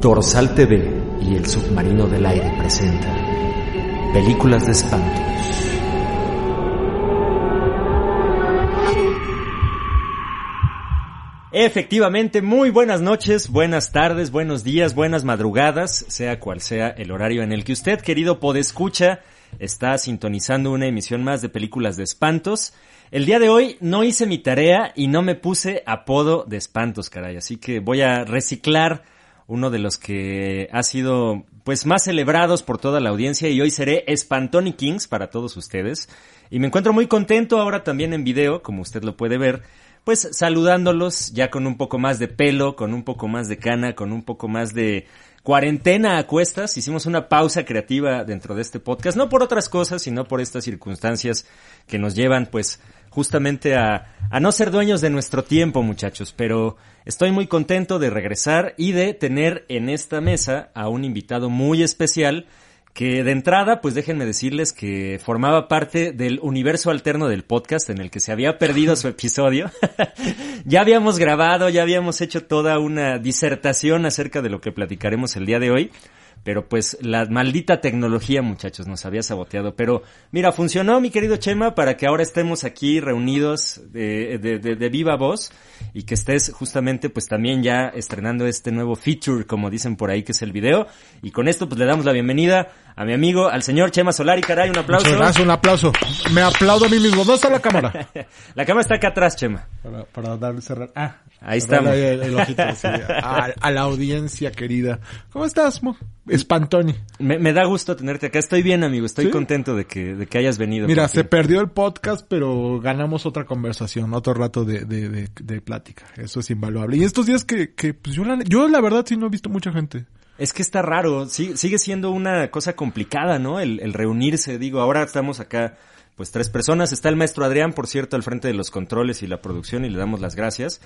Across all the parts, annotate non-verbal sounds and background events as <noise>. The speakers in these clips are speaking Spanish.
Dorsal TV y el Submarino del Aire presenta Películas de espantos. Efectivamente, muy buenas noches, buenas tardes, buenos días, buenas madrugadas, sea cual sea el horario en el que usted, querido podescucha, está sintonizando una emisión más de Películas de Espantos. El día de hoy no hice mi tarea y no me puse apodo de espantos, caray, así que voy a reciclar uno de los que ha sido pues más celebrados por toda la audiencia y hoy seré Spantoni Kings para todos ustedes. Y me encuentro muy contento ahora también en video, como usted lo puede ver, pues saludándolos ya con un poco más de pelo, con un poco más de cana, con un poco más de cuarentena a cuestas. Hicimos una pausa creativa dentro de este podcast, no por otras cosas, sino por estas circunstancias que nos llevan pues justamente a, a no ser dueños de nuestro tiempo, muchachos, pero estoy muy contento de regresar y de tener en esta mesa a un invitado muy especial que de entrada, pues déjenme decirles que formaba parte del universo alterno del podcast en el que se había perdido su <laughs> episodio. <laughs> ya habíamos grabado, ya habíamos hecho toda una disertación acerca de lo que platicaremos el día de hoy. Pero pues la maldita tecnología, muchachos, nos había saboteado. Pero mira, funcionó, mi querido Chema, para que ahora estemos aquí reunidos de, de, de, de, viva voz y que estés justamente pues también ya estrenando este nuevo feature, como dicen por ahí, que es el video. Y con esto pues le damos la bienvenida a mi amigo, al señor Chema Solari, caray, un aplauso. Muchas gracias, un aplauso. Me aplaudo a mí mismo. ¿Dónde está la cámara? <laughs> la cámara está acá atrás, Chema. Para, para darle cerrar. Ah, Ahí estamos. El, el ojito, sí, <laughs> a, a, la audiencia querida. ¿Cómo estás, Mo? Espantoni. Me, me, da gusto tenerte acá. Estoy bien, amigo. Estoy ¿Sí? contento de que, de que hayas venido. Mira, se perdió el podcast, pero ganamos otra conversación, otro rato de, de, de, de plática. Eso es invaluable. Y estos días que, que pues yo la, yo la verdad sí no he visto mucha gente. Es que está raro, sigue siendo una cosa complicada, ¿no? El, el, reunirse, digo, ahora estamos acá, pues tres personas, está el maestro Adrián, por cierto, al frente de los controles y la producción y le damos las gracias.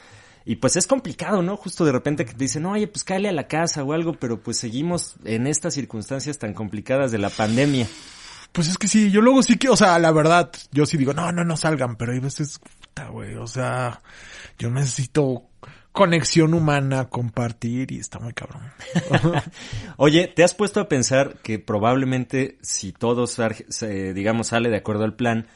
Y pues es complicado, ¿no? Justo de repente que te dicen, oye, pues cáele a la casa o algo, pero pues seguimos en estas circunstancias tan complicadas de la pandemia. Pues es que sí, yo luego sí que, o sea, la verdad, yo sí digo, no, no, no salgan, pero hay veces, puta, güey, o sea, yo necesito conexión humana, compartir y está muy cabrón. <laughs> Oye, ¿te has puesto a pensar que probablemente si todo, digamos, sale de acuerdo al plan,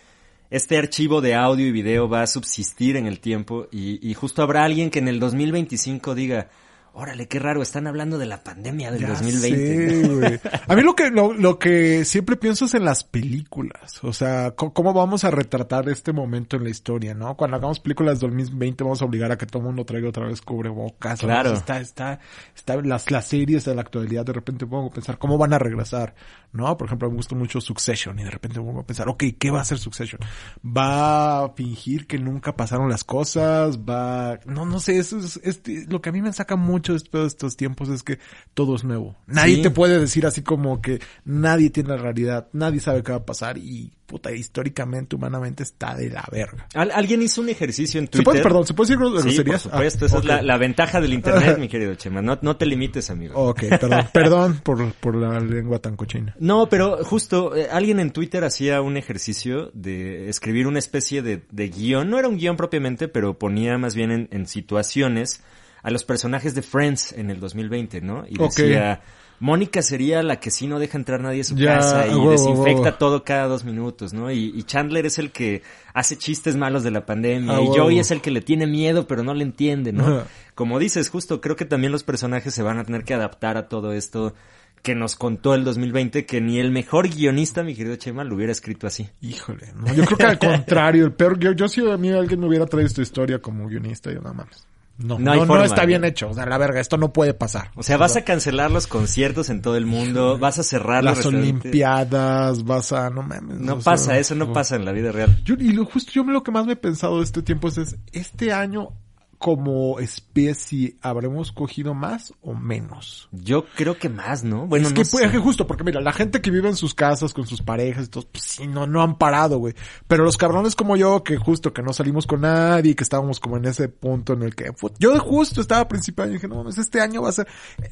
este archivo de audio y video va a subsistir en el tiempo y, y justo habrá alguien que en el 2025 diga, órale, qué raro, están hablando de la pandemia del ya 2020. Sé. A mí lo que, lo, lo, que siempre pienso es en las películas. O sea, cómo vamos a retratar este momento en la historia, ¿no? Cuando hagamos películas del 2020 vamos a obligar a que todo el mundo traiga otra vez cubrebocas. Claro. ¿no? Está, está, está, las, las series de la actualidad de repente pongo a pensar cómo van a regresar, ¿no? Por ejemplo, me gusta mucho Succession y de repente pongo a pensar, ok, ¿qué va a hacer Succession? ¿Va a fingir que nunca pasaron las cosas? ¿Va, no, no sé, eso es, es lo que a mí me saca mucho después de estos tiempos es que todo es nuevo. Nadie sí. te puede decir así como que nadie tiene la realidad, nadie sabe qué va a pasar y puta, históricamente, humanamente está de la verga. Al alguien hizo un ejercicio en Twitter. ¿Se puede, perdón, ¿se puede decir groserías? Sí, por supuesto, ah, esa okay. es la, la, ventaja del internet, <laughs> mi querido Chema. No, no te limites, amigo. Ok, perdón, <laughs> perdón por, por la lengua tan cochina. No, pero justo, eh, alguien en Twitter hacía un ejercicio de escribir una especie de, de guion. No era un guion propiamente, pero ponía más bien en, en situaciones a los personajes de Friends en el 2020, ¿no? Y okay. decía, Mónica sería la que sí no deja entrar nadie a su ya, casa y wow, desinfecta wow. todo cada dos minutos, ¿no? Y, y, Chandler es el que hace chistes malos de la pandemia ah, y wow. Joey es el que le tiene miedo pero no le entiende, ¿no? Como dices, justo creo que también los personajes se van a tener que adaptar a todo esto que nos contó el 2020 que ni el mejor guionista, mi querido Chema, lo hubiera escrito así. Híjole, no, yo creo que al contrario, el peor, yo, yo si a mí alguien me hubiera traído esta historia como guionista, yo nada más. No, no, no, forma, no, está bien hecho. O sea, la verga, esto no puede pasar. O sea, vas a cancelar los conciertos en todo el mundo, vas a cerrar las olimpiadas, vas a, no mames. No pasa, sea, eso no pasa en la vida real. Yo, y lo, justo yo lo que más me he pensado de este tiempo es, es este año como especie habremos cogido más o menos? Yo creo que más, ¿no? Bueno, es no que, sé. que justo, porque mira, la gente que vive en sus casas con sus parejas y todo, pues sí, no, no han parado, güey. Pero los cabrones como yo, que justo que no salimos con nadie, que estábamos como en ese punto en el que, yo justo estaba a principio de año y dije, no mames, este año va a ser,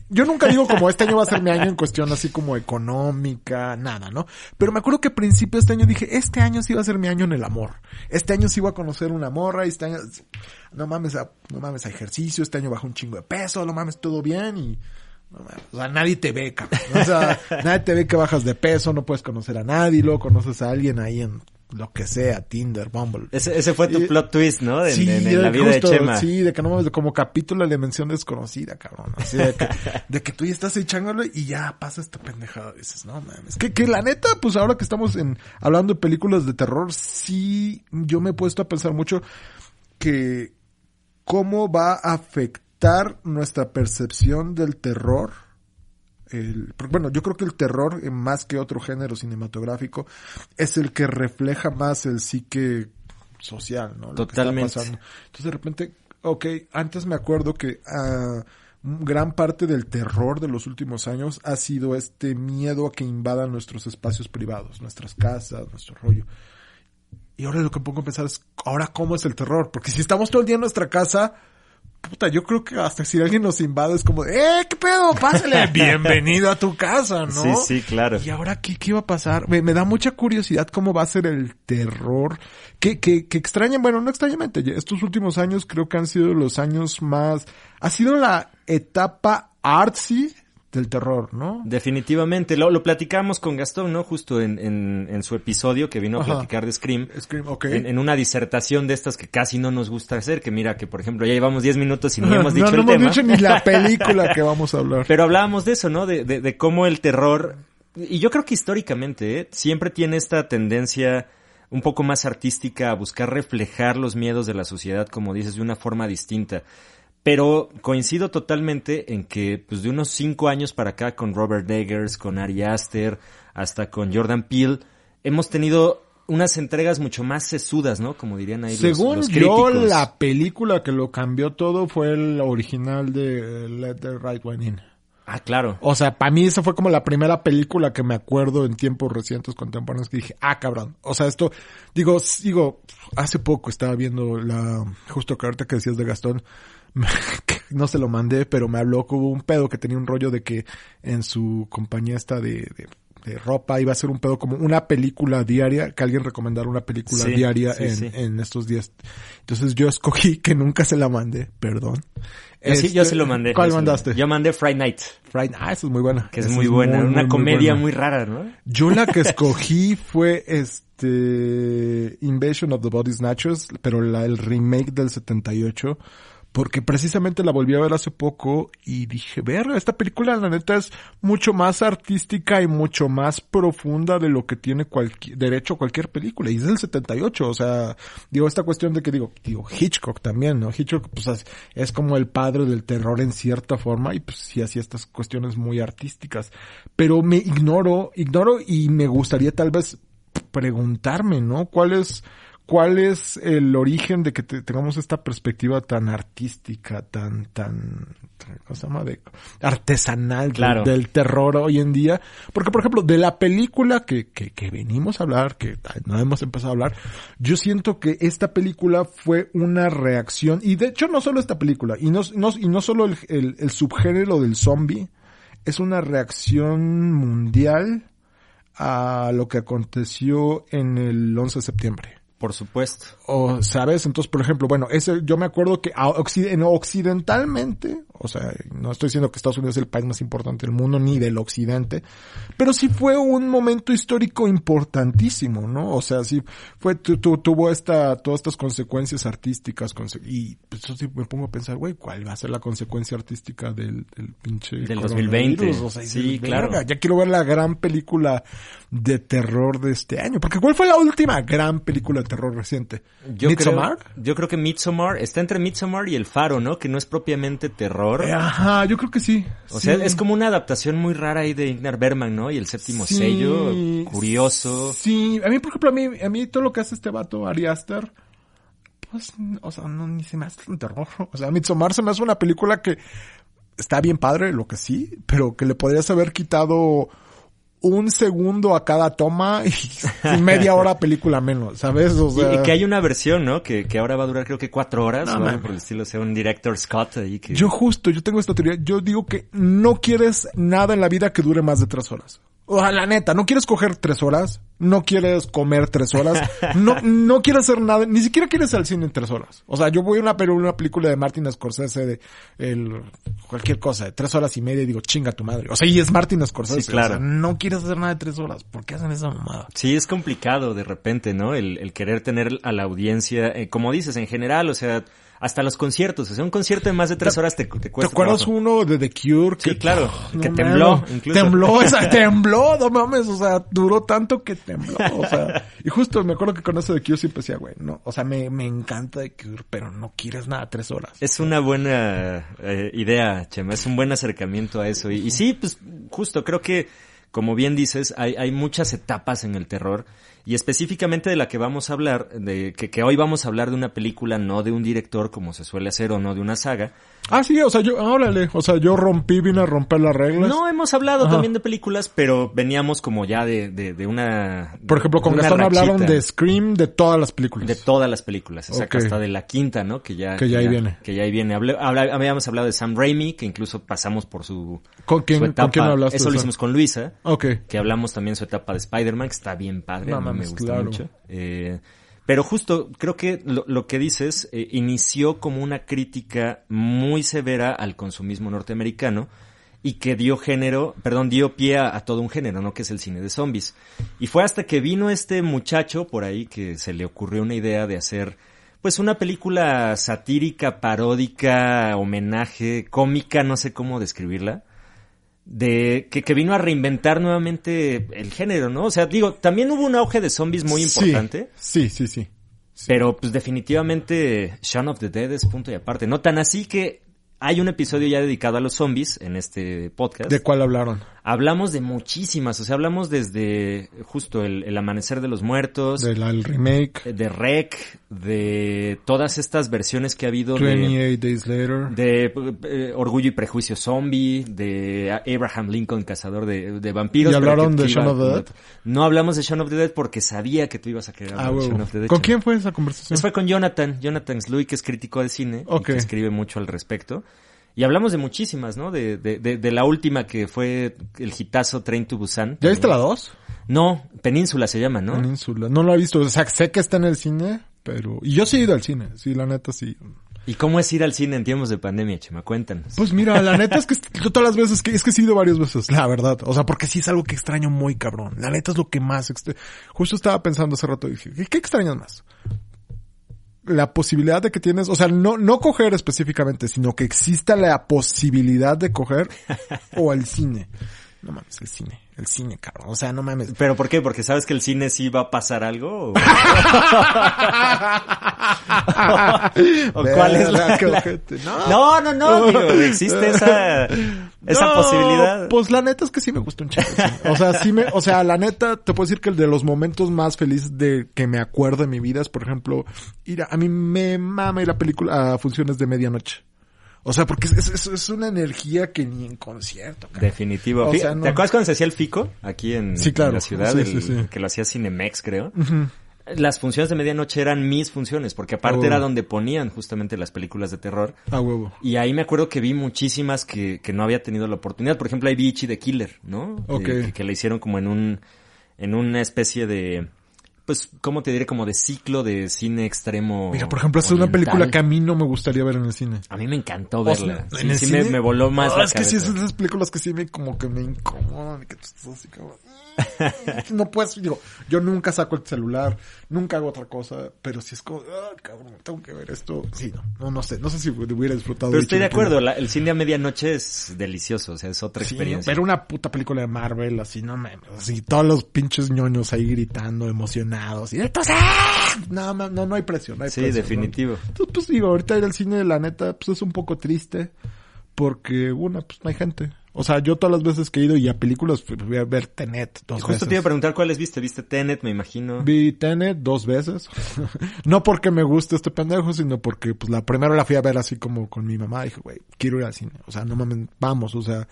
yo nunca digo como este año va a ser mi año en cuestión así como económica, nada, ¿no? Pero me acuerdo que a principio de este año dije, este año sí va a ser mi año en el amor. Este año sí voy a conocer una morra, y este año, no mames, a- no mames a ejercicio, este año bajo un chingo de peso, no mames, todo bien y, no mames, o sea, nadie te ve, cabrón. O sea, <laughs> nadie te ve que bajas de peso, no puedes conocer a nadie, luego conoces a alguien ahí en lo que sea, Tinder, Bumble. Ese, ese fue tu plot twist, ¿no? En, Sí, en- en la de- vida justo, de Chema. Sí, de que no mames, de como capítulo de dimensión desconocida, cabrón. Así de que, <laughs> de que tú ya estás echándole y ya pasa esta pendejada. Dices, no mames. Que, que la neta, pues ahora que estamos en, hablando de películas de terror, sí, yo me he puesto a pensar mucho que cómo va a afectar nuestra percepción del terror. El, bueno, yo creo que el terror, eh, más que otro género cinematográfico, es el que refleja más el psique social, ¿no? Lo que está Totalmente. pasando. Entonces de repente, ok, antes me acuerdo que ah, gran parte del terror de los últimos años ha sido este miedo a que invadan nuestros espacios privados, nuestras casas, nuestro rollo. Y ahora lo que pongo a pensar es, ahora cómo es el terror, porque si estamos todo el día en nuestra casa, puta, yo creo que hasta si alguien nos invade es como, eh, qué pedo, pásale, <laughs> bienvenido a tu casa, ¿no? Sí, sí, claro. Y ahora, ¿qué, qué va a pasar? Me, me da mucha curiosidad cómo va a ser el terror. Que, que, que extraña, bueno, no extrañamente, estos últimos años creo que han sido los años más, ha sido la etapa artsy del terror, ¿no? Definitivamente, lo, lo platicamos con Gastón, ¿no? Justo en, en, en su episodio que vino a Ajá. platicar de Scream. Scream, ok. En, en una disertación de estas que casi no nos gusta hacer, que mira que por ejemplo ya llevamos 10 minutos y ni <laughs> hemos dicho no, no el hemos tema. dicho ni la <laughs> película que vamos a hablar. Pero hablábamos de eso, ¿no? De, de, de cómo el terror, y yo creo que históricamente, ¿eh? siempre tiene esta tendencia un poco más artística a buscar reflejar los miedos de la sociedad, como dices, de una forma distinta. Pero coincido totalmente en que, pues de unos cinco años para acá, con Robert Eggers, con Ari Aster, hasta con Jordan Peele, hemos tenido unas entregas mucho más sesudas, ¿no? Como dirían ahí los- Según los, yo, críticos. la película que lo cambió todo fue el original de Let the Right One In. Ah, claro. O sea, para mí esa fue como la primera película que me acuerdo en tiempos recientes contemporáneos que dije, ah, cabrón. O sea, esto, digo, digo, hace poco estaba viendo la, justo que ahorita que decías de Gastón, <laughs> no se lo mandé, pero me habló que hubo un pedo que tenía un rollo de que en su compañía esta de, de, de ropa iba a ser un pedo como una película diaria, que alguien recomendara una película Sí, diaria sí, en, sí. en estos días. Entonces yo escogí que nunca se la mandé, perdón. Sí, yo Este, sí lo mandé. ¿Cuál yo mandaste? Yo mandé Friday Night, Friday- Ah, esa es muy buena. que es muy buena. muy, una muy, muy comedia buena. muy rara, ¿no? Yo la que <laughs> escogí fue este Invasion of the Body Snatchers, pero la, el remake del 78, porque precisamente la volví a ver hace poco y dije, ver, esta película la neta es mucho más artística y mucho más profunda de lo que tiene cualquier, derecho cualquier película. Y es del 78, o sea, digo, esta cuestión de que digo, digo, Hitchcock también, ¿no? Hitchcock, pues es, es como el padre del terror en cierta forma y pues sí hacía estas cuestiones muy artísticas. Pero me ignoro, ignoro y me gustaría tal vez preguntarme, ¿no? ¿Cuál es, cuál es el origen de que te- tengamos esta perspectiva tan artística, tan, tan, tan- ¿cómo se llama? De, artesanal del- Claro. del terror hoy en día. Porque, por ejemplo, de la película que, que, que venimos a hablar, que no hemos empezado a hablar, yo siento que esta película fue una reacción, y de hecho no solo esta película, y no, no, y no solo el, el, el subgénero del zombie, es una reacción mundial a lo que aconteció en el 11 de septiembre. Por supuesto. O, ¿sabes? Entonces, por ejemplo, bueno, ese, yo me acuerdo que occidentalmente, o sea, no estoy diciendo que Estados Unidos es el país más importante del mundo, ni del occidente, pero sí fue un momento histórico importantísimo, ¿no? O sea, sí fue, tu- tu- tuvo esta, todas estas consecuencias artísticas, conse- y pues, eso sí me pongo a pensar, güey, ¿cuál va a ser la consecuencia artística del, del pinche Del coronavirus? 2020. O sea, Sí, dices, claro. "Verga, ya quiero ver la gran película de terror de este año. Porque ¿cuál fue la última gran película de terror reciente? Yo ¿Midsommar? Creo, yo creo que Midsommar está entre Midsommar y El Faro, ¿no? Que no es propiamente terror. Eh, Ajá, yo creo que sí. O Sí. sea, es como una adaptación muy rara ahí de Ingmar Bergman, ¿no? Y el séptimo Sí, sello, curioso. Sí, a mí, por ejemplo, a mí, a mí todo lo que hace este vato, Ari Aster, pues, o sea, no, ni se me hace un terror. <laughs> O sea, Midsommar se me hace una película que está bien padre, lo que sí, pero que le podrías haber quitado un segundo a cada toma y media hora película menos, ¿sabes? O sea, y, y que hay una versión, ¿no? Que, que ahora va a durar creo que cuatro horas, No, por el estilo, o sea, un director Scott ahí que... Yo justo, yo tengo esta teoría. Yo digo que no quieres nada en la vida que dure más de tres horas. O sea, la neta, no quieres coger tres horas, no quieres comer tres horas, no, no quieres hacer nada, ni siquiera quieres ir al cine en tres horas. O sea, yo voy a una, una película de Martin Scorsese de el, cualquier cosa, de tres horas y media y digo, chinga tu madre. O sea, y es Martin Scorsese. Sí, claro. O sea, no quieres hacer nada de tres horas. ¿Por qué hacen esa mamada? Sí, es complicado de repente, ¿no? El, el querer tener a la audiencia, eh, como dices, en general, o sea, hasta los conciertos, o sea, un concierto de más de tres horas te, te ¿Te cuesta acuerdas trabajo. uno de The Cure? Sí, claro, No que tembló, incluso. Tembló, esa, <laughs> tembló, no mames, o sea, duró tanto que tembló, o sea, y justo me acuerdo que con eso de Cure siempre decía, güey, no, o sea, me, me encanta The Cure, pero no quieres nada tres horas. Es una buena eh, idea, Chema, es un buen acercamiento a eso. Y, y sí, pues justo, creo que, como bien dices, hay, hay muchas etapas en el terror. Y específicamente de la que vamos a hablar, de que, que hoy vamos a hablar de una película, no de un director como se suele hacer o no de una saga. Ah, sí, o sea, yo, órale, o sea, yo rompí, vine a romper las reglas. No hemos hablado Ajá. también de películas, pero veníamos como ya de, de, de una... Por ejemplo, con Gastón hablaron de Scream de todas las películas. De todas las películas, exacto, Ok. hasta de la quinta, ¿no? Que ya, Que ya ahí viene. Que ya ahí viene. Hablé- habla- habíamos hablado de Sam Raimi, que incluso pasamos por su, ¿Con quién, su ¿con etapa. quién hablaste? Eso lo hicimos con Luisa, Ok. que hablamos también su etapa de Spider-Man, que está bien padre, No me gusta claro. mucho. Eh, pero justo, creo que lo, lo que dices eh, inició como una crítica muy severa al consumismo norteamericano y que dio género, perdón, dio pie a, a todo un género, ¿no? Que es el cine de zombies. Y fue hasta que vino este muchacho por ahí que se le ocurrió una idea de hacer, pues una película satírica, paródica, homenaje, cómica, no sé cómo describirla de que, que vino a reinventar nuevamente el género, ¿no? O sea, digo, también hubo un auge de zombies muy Sí, importante, Sí, sí, sí. pero pues definitivamente Shaun of the Dead es punto y aparte, no tan así que hay un episodio ya dedicado a los zombies en este podcast. ¿De cuál hablaron? Hablamos de muchísimas, o sea, hablamos desde justo el, el amanecer de los muertos, Del el remake, de Rec, de todas estas versiones que ha habido de, 28 Days Later. de eh, Orgullo y Prejuicio Zombie, de Abraham Lincoln, cazador de, de vampiros. ¿Y hablaron de Shaun of the Dead? No hablamos de Shaun of the Dead porque sabía que tú ibas a querer Ah, hablar de huevo. Shaun of the Dead. ¿Con quién fue esa conversación? Eso fue con Jonathan, Jonathan Slui, que es crítico de cine Ok. y que escribe mucho al respecto. Y hablamos de muchísimas, ¿no? De, de, de, de la última que fue el hitazo Train to Busan. ¿Ya viste la 2? No, Península se llama, ¿no? Península. No la he visto. O sea, sé que está en el cine, pero... Y yo sí he ido al cine. Sí, la neta sí. ¿Y cómo es ir al cine en tiempos de pandemia, Chema? Cuéntanos. Pues mira, la neta es que <laughs> yo todas las veces que... Es que he ido varias veces, la verdad. O sea, porque sí es algo que extraño muy cabrón. La neta es lo que más... extra- Justo estaba pensando hace rato. Dije, ¿qué, qué extrañas más? La posibilidad de que tienes... O sea, no, no coger específicamente, sino que exista la posibilidad de coger <laughs> o el cine. No mames, el cine. El cine, cabrón. O sea, no mames. ¿Pero por qué? ¿Porque sabes que el cine sí va a pasar algo? ¿O, <laughs> <laughs> ¿O cuál es la...? Ojete. No. No, no, digo, existe esa, <laughs> esa No, posibilidad. Pues la neta es que sí me gusta un chingo. sí. O sea, sí me, o sea, la neta, te puedo decir que el de los momentos más felices de que me acuerdo en mi vida es, por ejemplo, ir a, a mí me mama ir a película, a funciones de medianoche. O sea, porque es, es, es una energía que ni en concierto, cabrón. Definitivo. O Fí- sea, no. ¿Te acuerdas cuando se hacía el FICO? Aquí en, Sí, claro. en la ciudad, Sí, el- sí, que lo hacía Cinemex, creo. Las funciones de medianoche eran mis funciones, porque aparte era donde ponían justamente las películas de terror. A huevo. Y ahí me acuerdo que vi muchísimas que, que no había tenido la oportunidad. Por ejemplo, hay Bichi de Killer, ¿no? Ok. Eh, que, que la hicieron como en un, en una especie de, pues, ¿cómo te diré? Como de ciclo de cine extremo. Mira, por ejemplo, es una película que a mí no me gustaría ver en el cine. A mí me encantó O verla. sea, Sí, en el sí cine- me, me voló más Ah, la es que sí, es de esas películas que sí me, como que me incomodan. y que tú estás así como... <laughs> no puedes, digo, yo nunca saco el celular, nunca hago otra cosa, pero si es como, ah, cabrón, tengo que ver esto. Sí, no, no, no sé, no sé si hubiera disfrutado. Pero estoy de acuerdo, la- el cine a medianoche es delicioso, o sea, es otra Sí, experiencia. ver una puta película de Marvel, así, no mames, así, todos los pinches ñoños ahí gritando, emocionados, y entonces, ¡ah! no, no, no, hay precio, no hay Sí, precio, definitivo. ¿no? Entonces, pues digo, ahorita ir al cine, la neta, pues es un poco triste, porque una, pues no hay gente, O sea, yo todas las veces que he ido y a películas fui a ver Tenet dos Justo veces. te iba a preguntar cuáles viste. ¿Viste Tenet, me imagino? Vi Tenet dos veces. <laughs> no porque me guste este pendejo, sino porque pues la primera la fui a ver así como con mi mamá. Dije, güey, quiero ir al cine. O sea, no mames, vamos. O sea,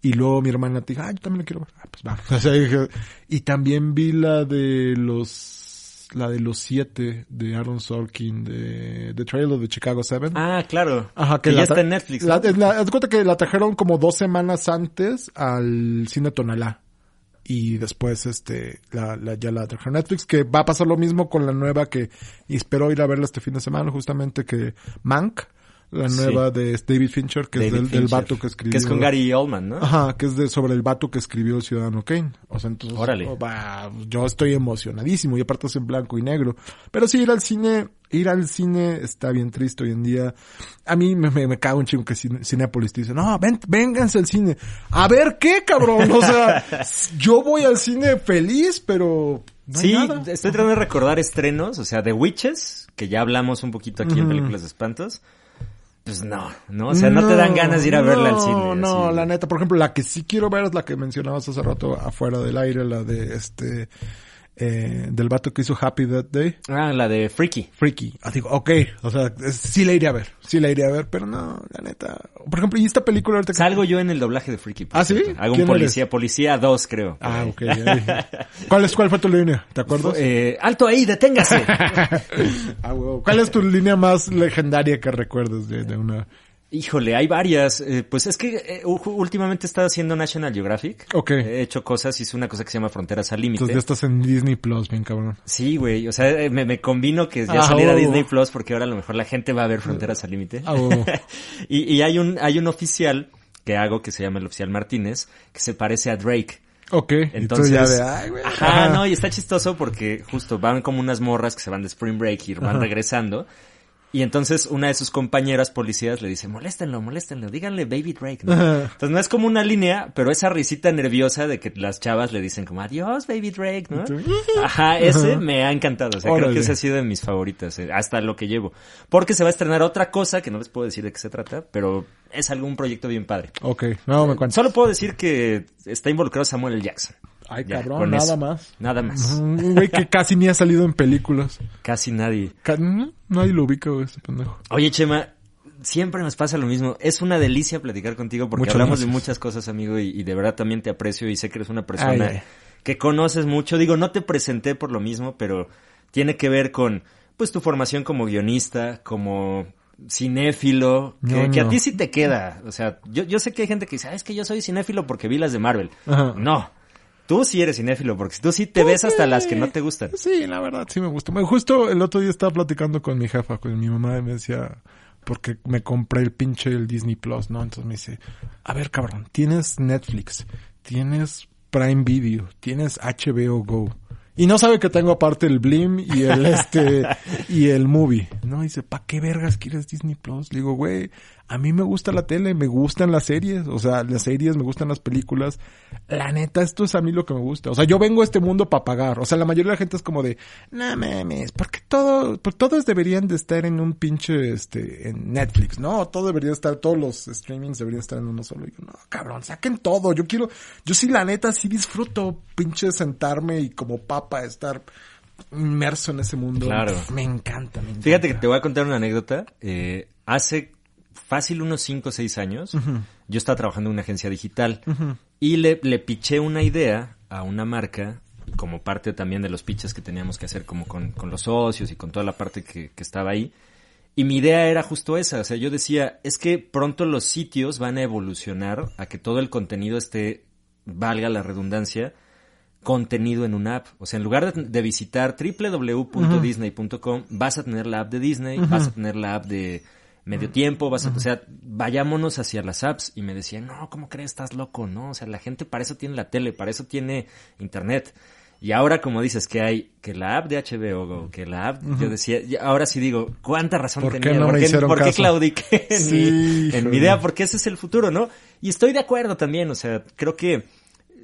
y luego mi hermana te dijo, ah, yo también la quiero ver. Ah, pues vamos. O sea, dije, y también vi la de los, la de los siete de Aaron Sorkin de The Trail of the Chicago Seven. Ah, claro. Ajá, que, la ya está en Netflix. ¿no? la- haz de cuenta que la trajeron como dos semanas antes al cine Tonalá. Y después, este, la, la- ya la trajeron a Netflix, que va a pasar lo mismo con la nueva que, y espero ir a verla este fin de semana, justamente que Mank, la Sí. nueva de David Fincher, que es David del, del Fincher, vato que escribió. Que es con Gary Oldman, ¿no? Ajá, que es de, sobre el vato que escribió Ciudadano Kane. O sea, entonces, Órale. oh, va, yo estoy emocionadísimo y aparte es en blanco y negro. Pero sí, ir al cine, ir al cine está bien triste hoy en día. A mí me, me, me cago un chingo que Cine- Cinépolis te dice, no, ven, vénganse al cine. A ver qué, cabrón. O sea, <laughs> yo voy al cine feliz, pero no sí, nada. estoy tratando de recordar estrenos, o sea, The Witches, que ya hablamos un poquito aquí en. Películas de Espantos. Pues no, no, o sea, no, te dan ganas de ir a verla al cine. No, así. la neta, por ejemplo, la que sí quiero ver es la que mencionabas hace rato afuera del aire, la de este, eh, del vato que hizo Happy That Day. Ah, la de Freaky. Freaky. Ah, digo, ok, o sea, es- sí la iré a ver, sí la iré a ver, pero no, la neta. Por ejemplo, y esta película ahorita que- Salgo yo en el doblaje de Freaky. ¿Ah, sí? Hago un ¿Quién policía, policía 2, creo. Ah, ok. <laughs> ¿Cuál es, cuál fue tu línea? ¿Te acuerdas? Eh, alto ahí, deténgase. <laughs> Ah. ¿Cuál es tu línea más legendaria que recuerdas de, de una? Híjole, hay varias. Eh, pues es que eh, últimamente he estado haciendo National Geographic. Ok. He hecho cosas, hice una cosa que se llama Fronteras al Límite. Entonces ya estás en Disney Plus, bien cabrón. Sí, güey. O sea, eh, me, me combino que ya Ah, saliera huevo. Disney Plus porque ahora a lo mejor la gente va a ver Fronteras al Límite. Ah, huevo. <laughs> y, y hay un, hay un oficial que hago que se llama el oficial Martínez que se parece a Drake. Ok. Entonces, ya de, ay, güey. ajá, no, y está chistoso porque justo van como unas morras que se van de Spring Break y van Ajá. regresando. Y entonces una de sus compañeras policías le dice, moléstenlo, moléstenlo, díganle Baby Drake, ¿no? Entonces no es como una línea, pero esa risita nerviosa de que las chavas le dicen como, adiós, Baby Drake, ¿no? Ajá, ese me ha encantado, o sea, creo que ese ha sido de mis favoritas, eh, hasta lo que llevo. Porque se va a estrenar otra cosa, que no les puedo decir de qué se trata, pero es algún proyecto bien padre. Ok, no me cuentas. Solo puedo decir que está involucrado Samuel L. Jackson. Ay, Ya, cabrón, nada eso. más. Nada más. Un güey que casi ni ha salido en películas. Casi nadie. Ca- no, Nadie lo ubica, güey, ese pendejo. Oye, Chema, siempre nos pasa lo mismo. Es una delicia platicar contigo porque Muchas hablamos de muchas cosas, amigo, y, y de verdad también te aprecio y sé que eres una persona Ay, que conoces mucho. Digo, no te presenté por lo mismo, pero tiene que ver con, pues, tu formación como guionista, como cinéfilo, que, No, que a ti sí te queda. O sea, yo, yo sé que hay gente que dice, "Ah, es que yo soy cinéfilo porque vi las de Marvel. Ajá. No. Tú sí eres cinéfilo, porque tú sí te ves hasta las que no te gustan. Sí, la verdad, sí me gusta. Bueno, Justo el otro día estaba platicando con mi jefa, con mi mamá, y me decía, porque me compré el pinche el Disney Plus, ¿no? Entonces me dice, a ver, cabrón, tienes Netflix, tienes Prime Video, tienes HBO Go. Y no sabe que tengo aparte el Blim y el este <laughs> y el movie. No, dice, ¿pa' qué vergas quieres Disney Plus? Le digo, güey, a mí me gusta la tele, me gustan las series, o sea, las series, me gustan las películas. La neta, esto es a mí lo que me gusta. O sea, yo vengo a este mundo para pagar. O sea, la mayoría de la gente es como de, no mames, porque todo, pues todos deberían de estar en un pinche, este, en Netflix, ¿no? Todo debería estar, todos los streamings deberían estar en uno solo. Y yo, no, cabrón, saquen todo. Yo quiero, yo sí, la neta, sí disfruto pinche sentarme y como papa estar inmerso en ese mundo. Claro. Me encanta, me encanta. Fíjate que te voy a contar una anécdota. Eh, hace fácil unos 5 o 6 años, yo estaba trabajando en una agencia digital y le, le piché una idea a una marca como parte también de los pitches que teníamos que hacer como con, con los socios y con toda la parte que, que estaba ahí. Y mi idea era justo esa, o sea, yo decía, es que pronto los sitios van a evolucionar a que todo el contenido esté, valga la redundancia, contenido en una app. O sea, en lugar de, de visitar www.disney.com, vas a tener la app de Disney, vas a tener la app de medio tiempo, vas a, o sea, vayámonos hacia las apps. Y me decían, no, ¿cómo crees? Estás loco, ¿no? O sea, la gente para eso tiene la tele, para eso tiene internet. Y ahora, como dices, que hay, que la app de HBO Go, que la app, yo decía, ahora sí digo, ¿cuánta razón ¿Por qué tenía? no me ¿Por qué, hicieron por qué caso? claudiqué en, Sí, mi, en mi idea? Porque ese es el futuro, ¿no? Y estoy de acuerdo también, o sea, creo que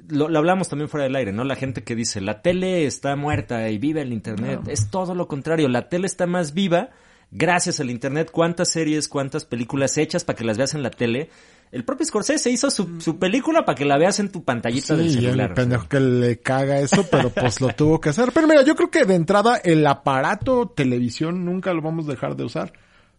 lo, lo hablamos también fuera del aire, ¿no? La gente que dice, la tele está muerta y vive el internet. Es todo lo contrario, la tele está más viva gracias al internet, cuántas series, cuántas películas hechas para que las veas en la tele. El propio Scorsese hizo su, su película para que la veas en tu pantallita del Sí, y celular. el pendejo que le caga eso, pero pues lo tuvo que hacer. Pero mira, yo creo que de entrada el aparato televisión nunca lo vamos a dejar de usar.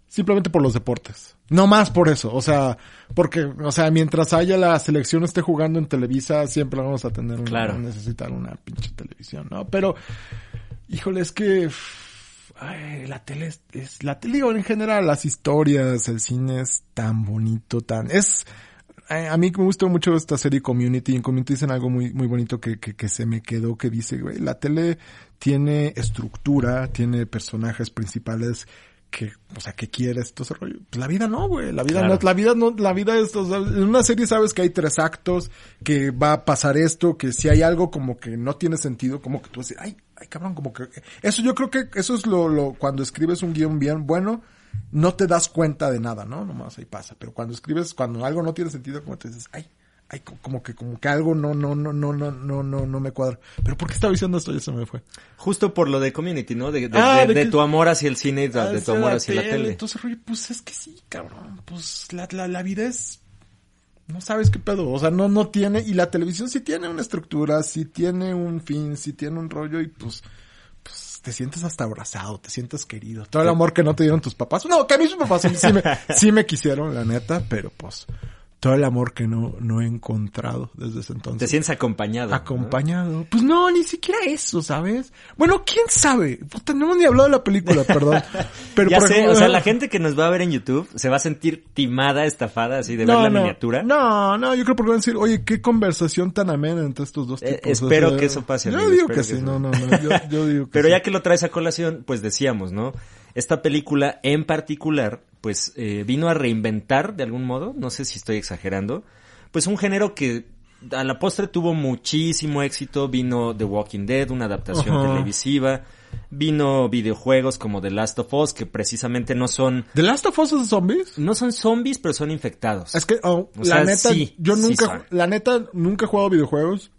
Simplemente por los deportes. No más por eso. O sea, porque, o sea, mientras haya la selección esté jugando en Televisa, siempre vamos a tener una, Claro. necesitar una pinche televisión, ¿no? Pero, híjole, es que, ay, la tele es, es- la tele, digo, en general, las historias, el cine es tan bonito, tan, es, a a mí me gustó mucho esta serie Community. En Community dicen algo muy, muy bonito que, que, que se me quedó, que dice, güey, la tele tiene estructura, tiene personajes principales que, o sea, que quieres, todo ese rollo. Pues la vida no, güey. La vida Claro. no, la vida no, la vida es, o sea, en una serie sabes que hay tres actos, que va a pasar esto, que si hay algo como que no tiene sentido, como que tú decir, ay, ay, cabrón, como que, eso yo creo que eso es lo, lo, cuando escribes un guion bien bueno, no te das cuenta de nada, ¿no? Nomás ahí pasa. Pero cuando escribes, cuando algo no tiene sentido, como te dices, ay, ay, co- como que, como que algo no, no, no, no, no, no, no, no me cuadra. Pero ¿por qué estaba diciendo esto? Ya se me fue. Justo por lo de Community, ¿no? De, de- Ah, de- de de que- tu amor hacia el cine y de, de tu amor hacia la tele. Entonces, rollo, pues es que sí, cabrón. Pues la, la, la vida es, no sabes qué pedo. O sea, no, no tiene, y la televisión sí tiene una estructura, sí tiene un fin, sí tiene un rollo y pues, pues te sientes hasta abrazado, te sientes querido. Todo el amor que no te dieron tus papás. No, que a mí sus papás sí, sí me, sí me quisieron, la neta, pero pues todo el amor que no, no he encontrado desde ese entonces. Te sientes acompañado. ¿no? Acompañado. Pues no, ni siquiera eso, ¿sabes? Bueno, quién sabe. Puta, no hemos ni hablado de la película, <laughs> perdón. Pero ya por sé, ejemplo- o sea, la gente que nos va a ver en YouTube se va a sentir timada, estafada, así de ver la no, miniatura. No, no, yo creo que van a decir, oye, qué conversación tan amena entre estos dos Eh, tipos. espero O sea, que eso pase, Yo amigo, digo espero que que sí, sí. no, no, no. Yo, yo digo <laughs> que Pero sí. ya que lo traes a colación, pues decíamos, ¿no? Esta película en particular, pues eh, vino a reinventar de algún modo, no sé si estoy exagerando, pues un género que a la postre tuvo muchísimo éxito, vino The Walking Dead, una adaptación televisiva, vino videojuegos como The Last of Us, que precisamente no son, ¿The Last of Us es de zombies? no son zombies, pero son infectados. Es que, oh, la sea, neta, sí, yo nunca, son. la neta, nunca he jugado videojuegos.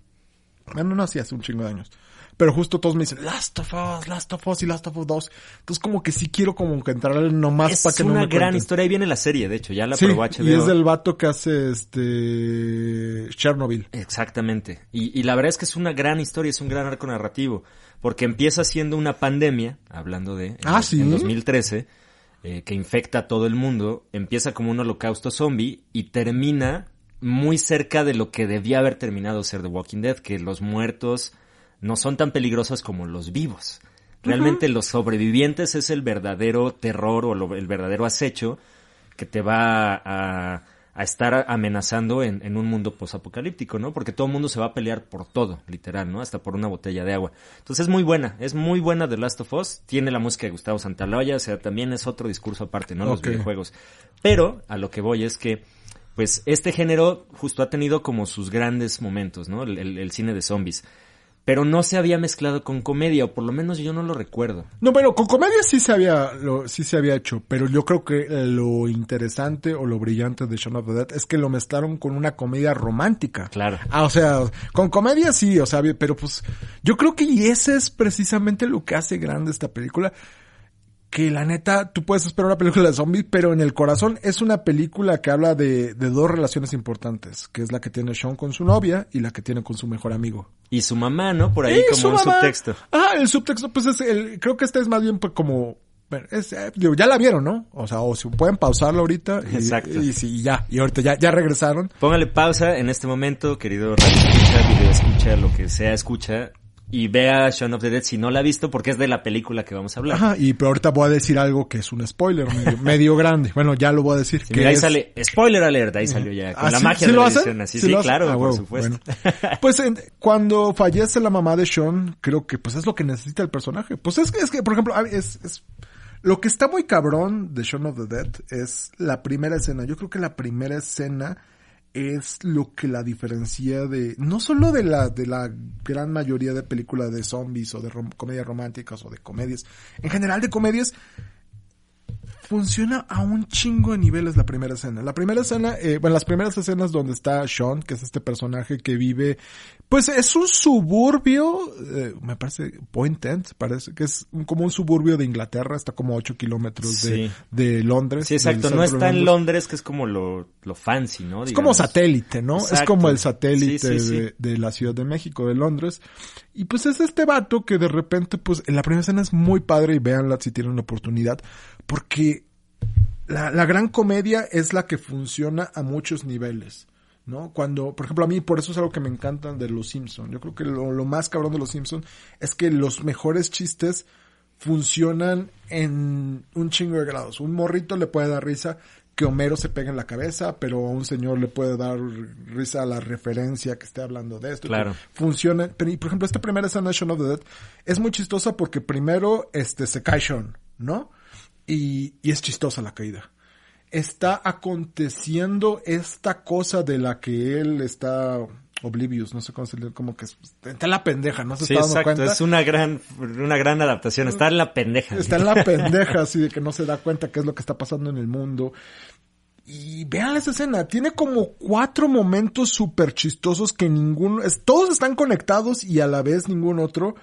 Bueno, no, sí, hace un chingo de años. Pero justo todos me dicen, Last of Us, Last of Us y Last of Us 2. Entonces como que sí quiero como que entrarle nomás es para que no una me gran cuenten. historia, ahí viene la serie, de hecho, ya la Sí, probó HBO. y es del vato que hace este Chernobyl. Exactamente. Y, y la verdad es que es una gran historia, es un gran arco narrativo. Porque empieza siendo una pandemia, hablando de... en Ah, ¿sí? En 2013, eh, que infecta a todo el mundo. Empieza como un holocausto zombie y termina muy cerca de lo que debía haber terminado ser The Walking Dead, que los muertos no son tan peligrosos como los vivos. Realmente los sobrevivientes es el verdadero terror o lo- el verdadero acecho que te va a, a estar amenazando en, en un mundo posapocalíptico, ¿no? Porque todo el mundo se va a pelear por todo, literal, ¿no? Hasta por una botella de agua. Entonces es muy buena, es muy buena The Last of Us. Tiene la música de Gustavo Santaolalla, o sea, también es otro discurso aparte, ¿no? Los videojuegos. Pero a lo que voy es que, pues, este género justo ha tenido como sus grandes momentos, ¿no? El, el- el cine de zombies. Pero no se había mezclado con comedia, o por lo menos yo no lo recuerdo. No, bueno, con comedia sí se había, lo, sí se había hecho, pero yo creo que lo interesante o lo brillante de Shaun of the Dead es que lo mezclaron con una comedia romántica. Claro. Ah, o sea, con comedia sí, o sea, pero pues yo creo que y ese es precisamente lo que hace grande esta película. Que la neta, tú puedes esperar una película de zombies, pero en el corazón es una película que habla de, de dos relaciones importantes, que es la que tiene Sean con su novia y la que tiene con su mejor amigo. Y su mamá, ¿no? Por ahí como su un subtexto. Ah, el subtexto, pues es el, creo que este es más bien pues, como, bueno, es, eh, digo, ya la vieron, ¿no? O sea, o si pueden pausarla ahorita. Y, Exacto. Y, sí, y ya, y ahorita ya, ya regresaron. Póngale pausa en este momento, querido radio escucha, video escucha, lo que sea escucha, y vea Shaun of the Dead si no la ha visto, porque es de la película que vamos a hablar. Ajá, y pero ahorita voy a decir algo que es un spoiler medio, <laughs> medio grande. Bueno, ya lo voy a decir. Sí, que mira, ahí es- sale, spoiler alert, ahí salió ya, con ¿Ah, la sí- magia sí de lo la hacen? edición, así, ¿Sí sí, lo claro, Ah, por supuesto. bueno. <laughs> Pues en- cuando fallece la mamá de Sean, creo que pues es lo que necesita el personaje. Pues es que, es que por ejemplo, es, es, lo que está muy cabrón de Shaun of the Dead es la primera escena. Yo creo que la primera escena es lo que la diferencia de, no solo de la, de la gran mayoría de películas de zombies o de rom- comedias románticas o de comedias, en general de comedias, funciona a un chingo de niveles la primera escena. La primera escena, eh, bueno, las primeras escenas donde está Sean, que es este personaje que vive, pues es un suburbio, eh, me parece, Point End, parece que es un- como un suburbio de Inglaterra, está como a 8 kilómetros de, Sí. de Londres. Sí, exacto. No está en Londres, que es como lo, lo fancy, ¿no? Es como satélite, ¿no? Es como el satélite Sí, sí, sí. De, de la Ciudad de México, de Londres. Y pues es este vato que de repente, pues en la primera escena es muy padre y véanla si tienen la oportunidad, porque la, la gran comedia es la que funciona a muchos niveles. ¿No? Cuando, por ejemplo, a mí por eso es algo que me encantan de Los Simpson. Yo creo que lo, lo más cabrón de Los Simpson es que los mejores chistes funcionan en un chingo de grados. Un morrito le puede dar risa que Homero se pega en la cabeza, pero a un señor le puede dar risa a la referencia que esté hablando de esto. Claro. Funciona. Pero, y por ejemplo, esta primera escena de Shaun of the Dead es muy chistosa porque primero este, se cae Sean, ¿no? Y, y es chistosa la caída. Está aconteciendo esta cosa de la que él está oblivious, no sé cómo se le, como que es- está en la pendeja, no se Sí, está dando exacto. cuenta. Es una gran, una gran adaptación. Está en la pendeja. Está en la <laughs> pendeja, así de que no se da cuenta qué es lo que está pasando en el mundo. Y vean esa escena, tiene como cuatro momentos súper chistosos que ninguno, es, todos están conectados y a la vez ningún otro.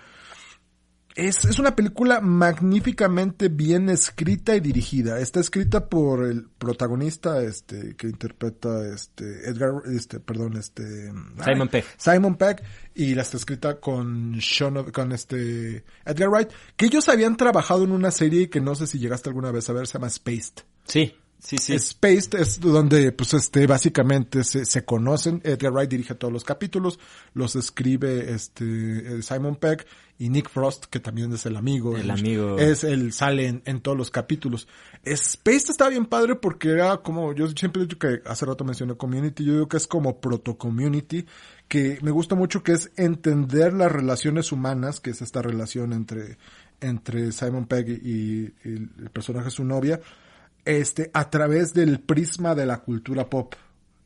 Es, es una película magníficamente bien escrita y dirigida. Está escrita por el protagonista, este, que interpreta, este, Edgar, este, perdón, este... Simon Pegg. Simon Pegg y la está escrita con Sean, con este Edgar Wright, que ellos habían trabajado en una serie que no sé si llegaste alguna vez a ver, se llama Spaced. Sí, sí, sí. Spaced es donde, pues, este, básicamente se, se conocen. Edgar Wright dirige todos los capítulos, los escribe, este, eh, Simon Pegg y Nick Frost, que también es el amigo. El amigo. Es el, sale en, en todos los capítulos. Spaced está bien padre porque era como, yo siempre he dicho que hace rato mencioné Community, yo digo que es como proto-community, que me gusta mucho que es entender las relaciones humanas, que es esta relación entre, entre Simon Pegg y, y el personaje, su novia, este, a través del prisma de la cultura pop.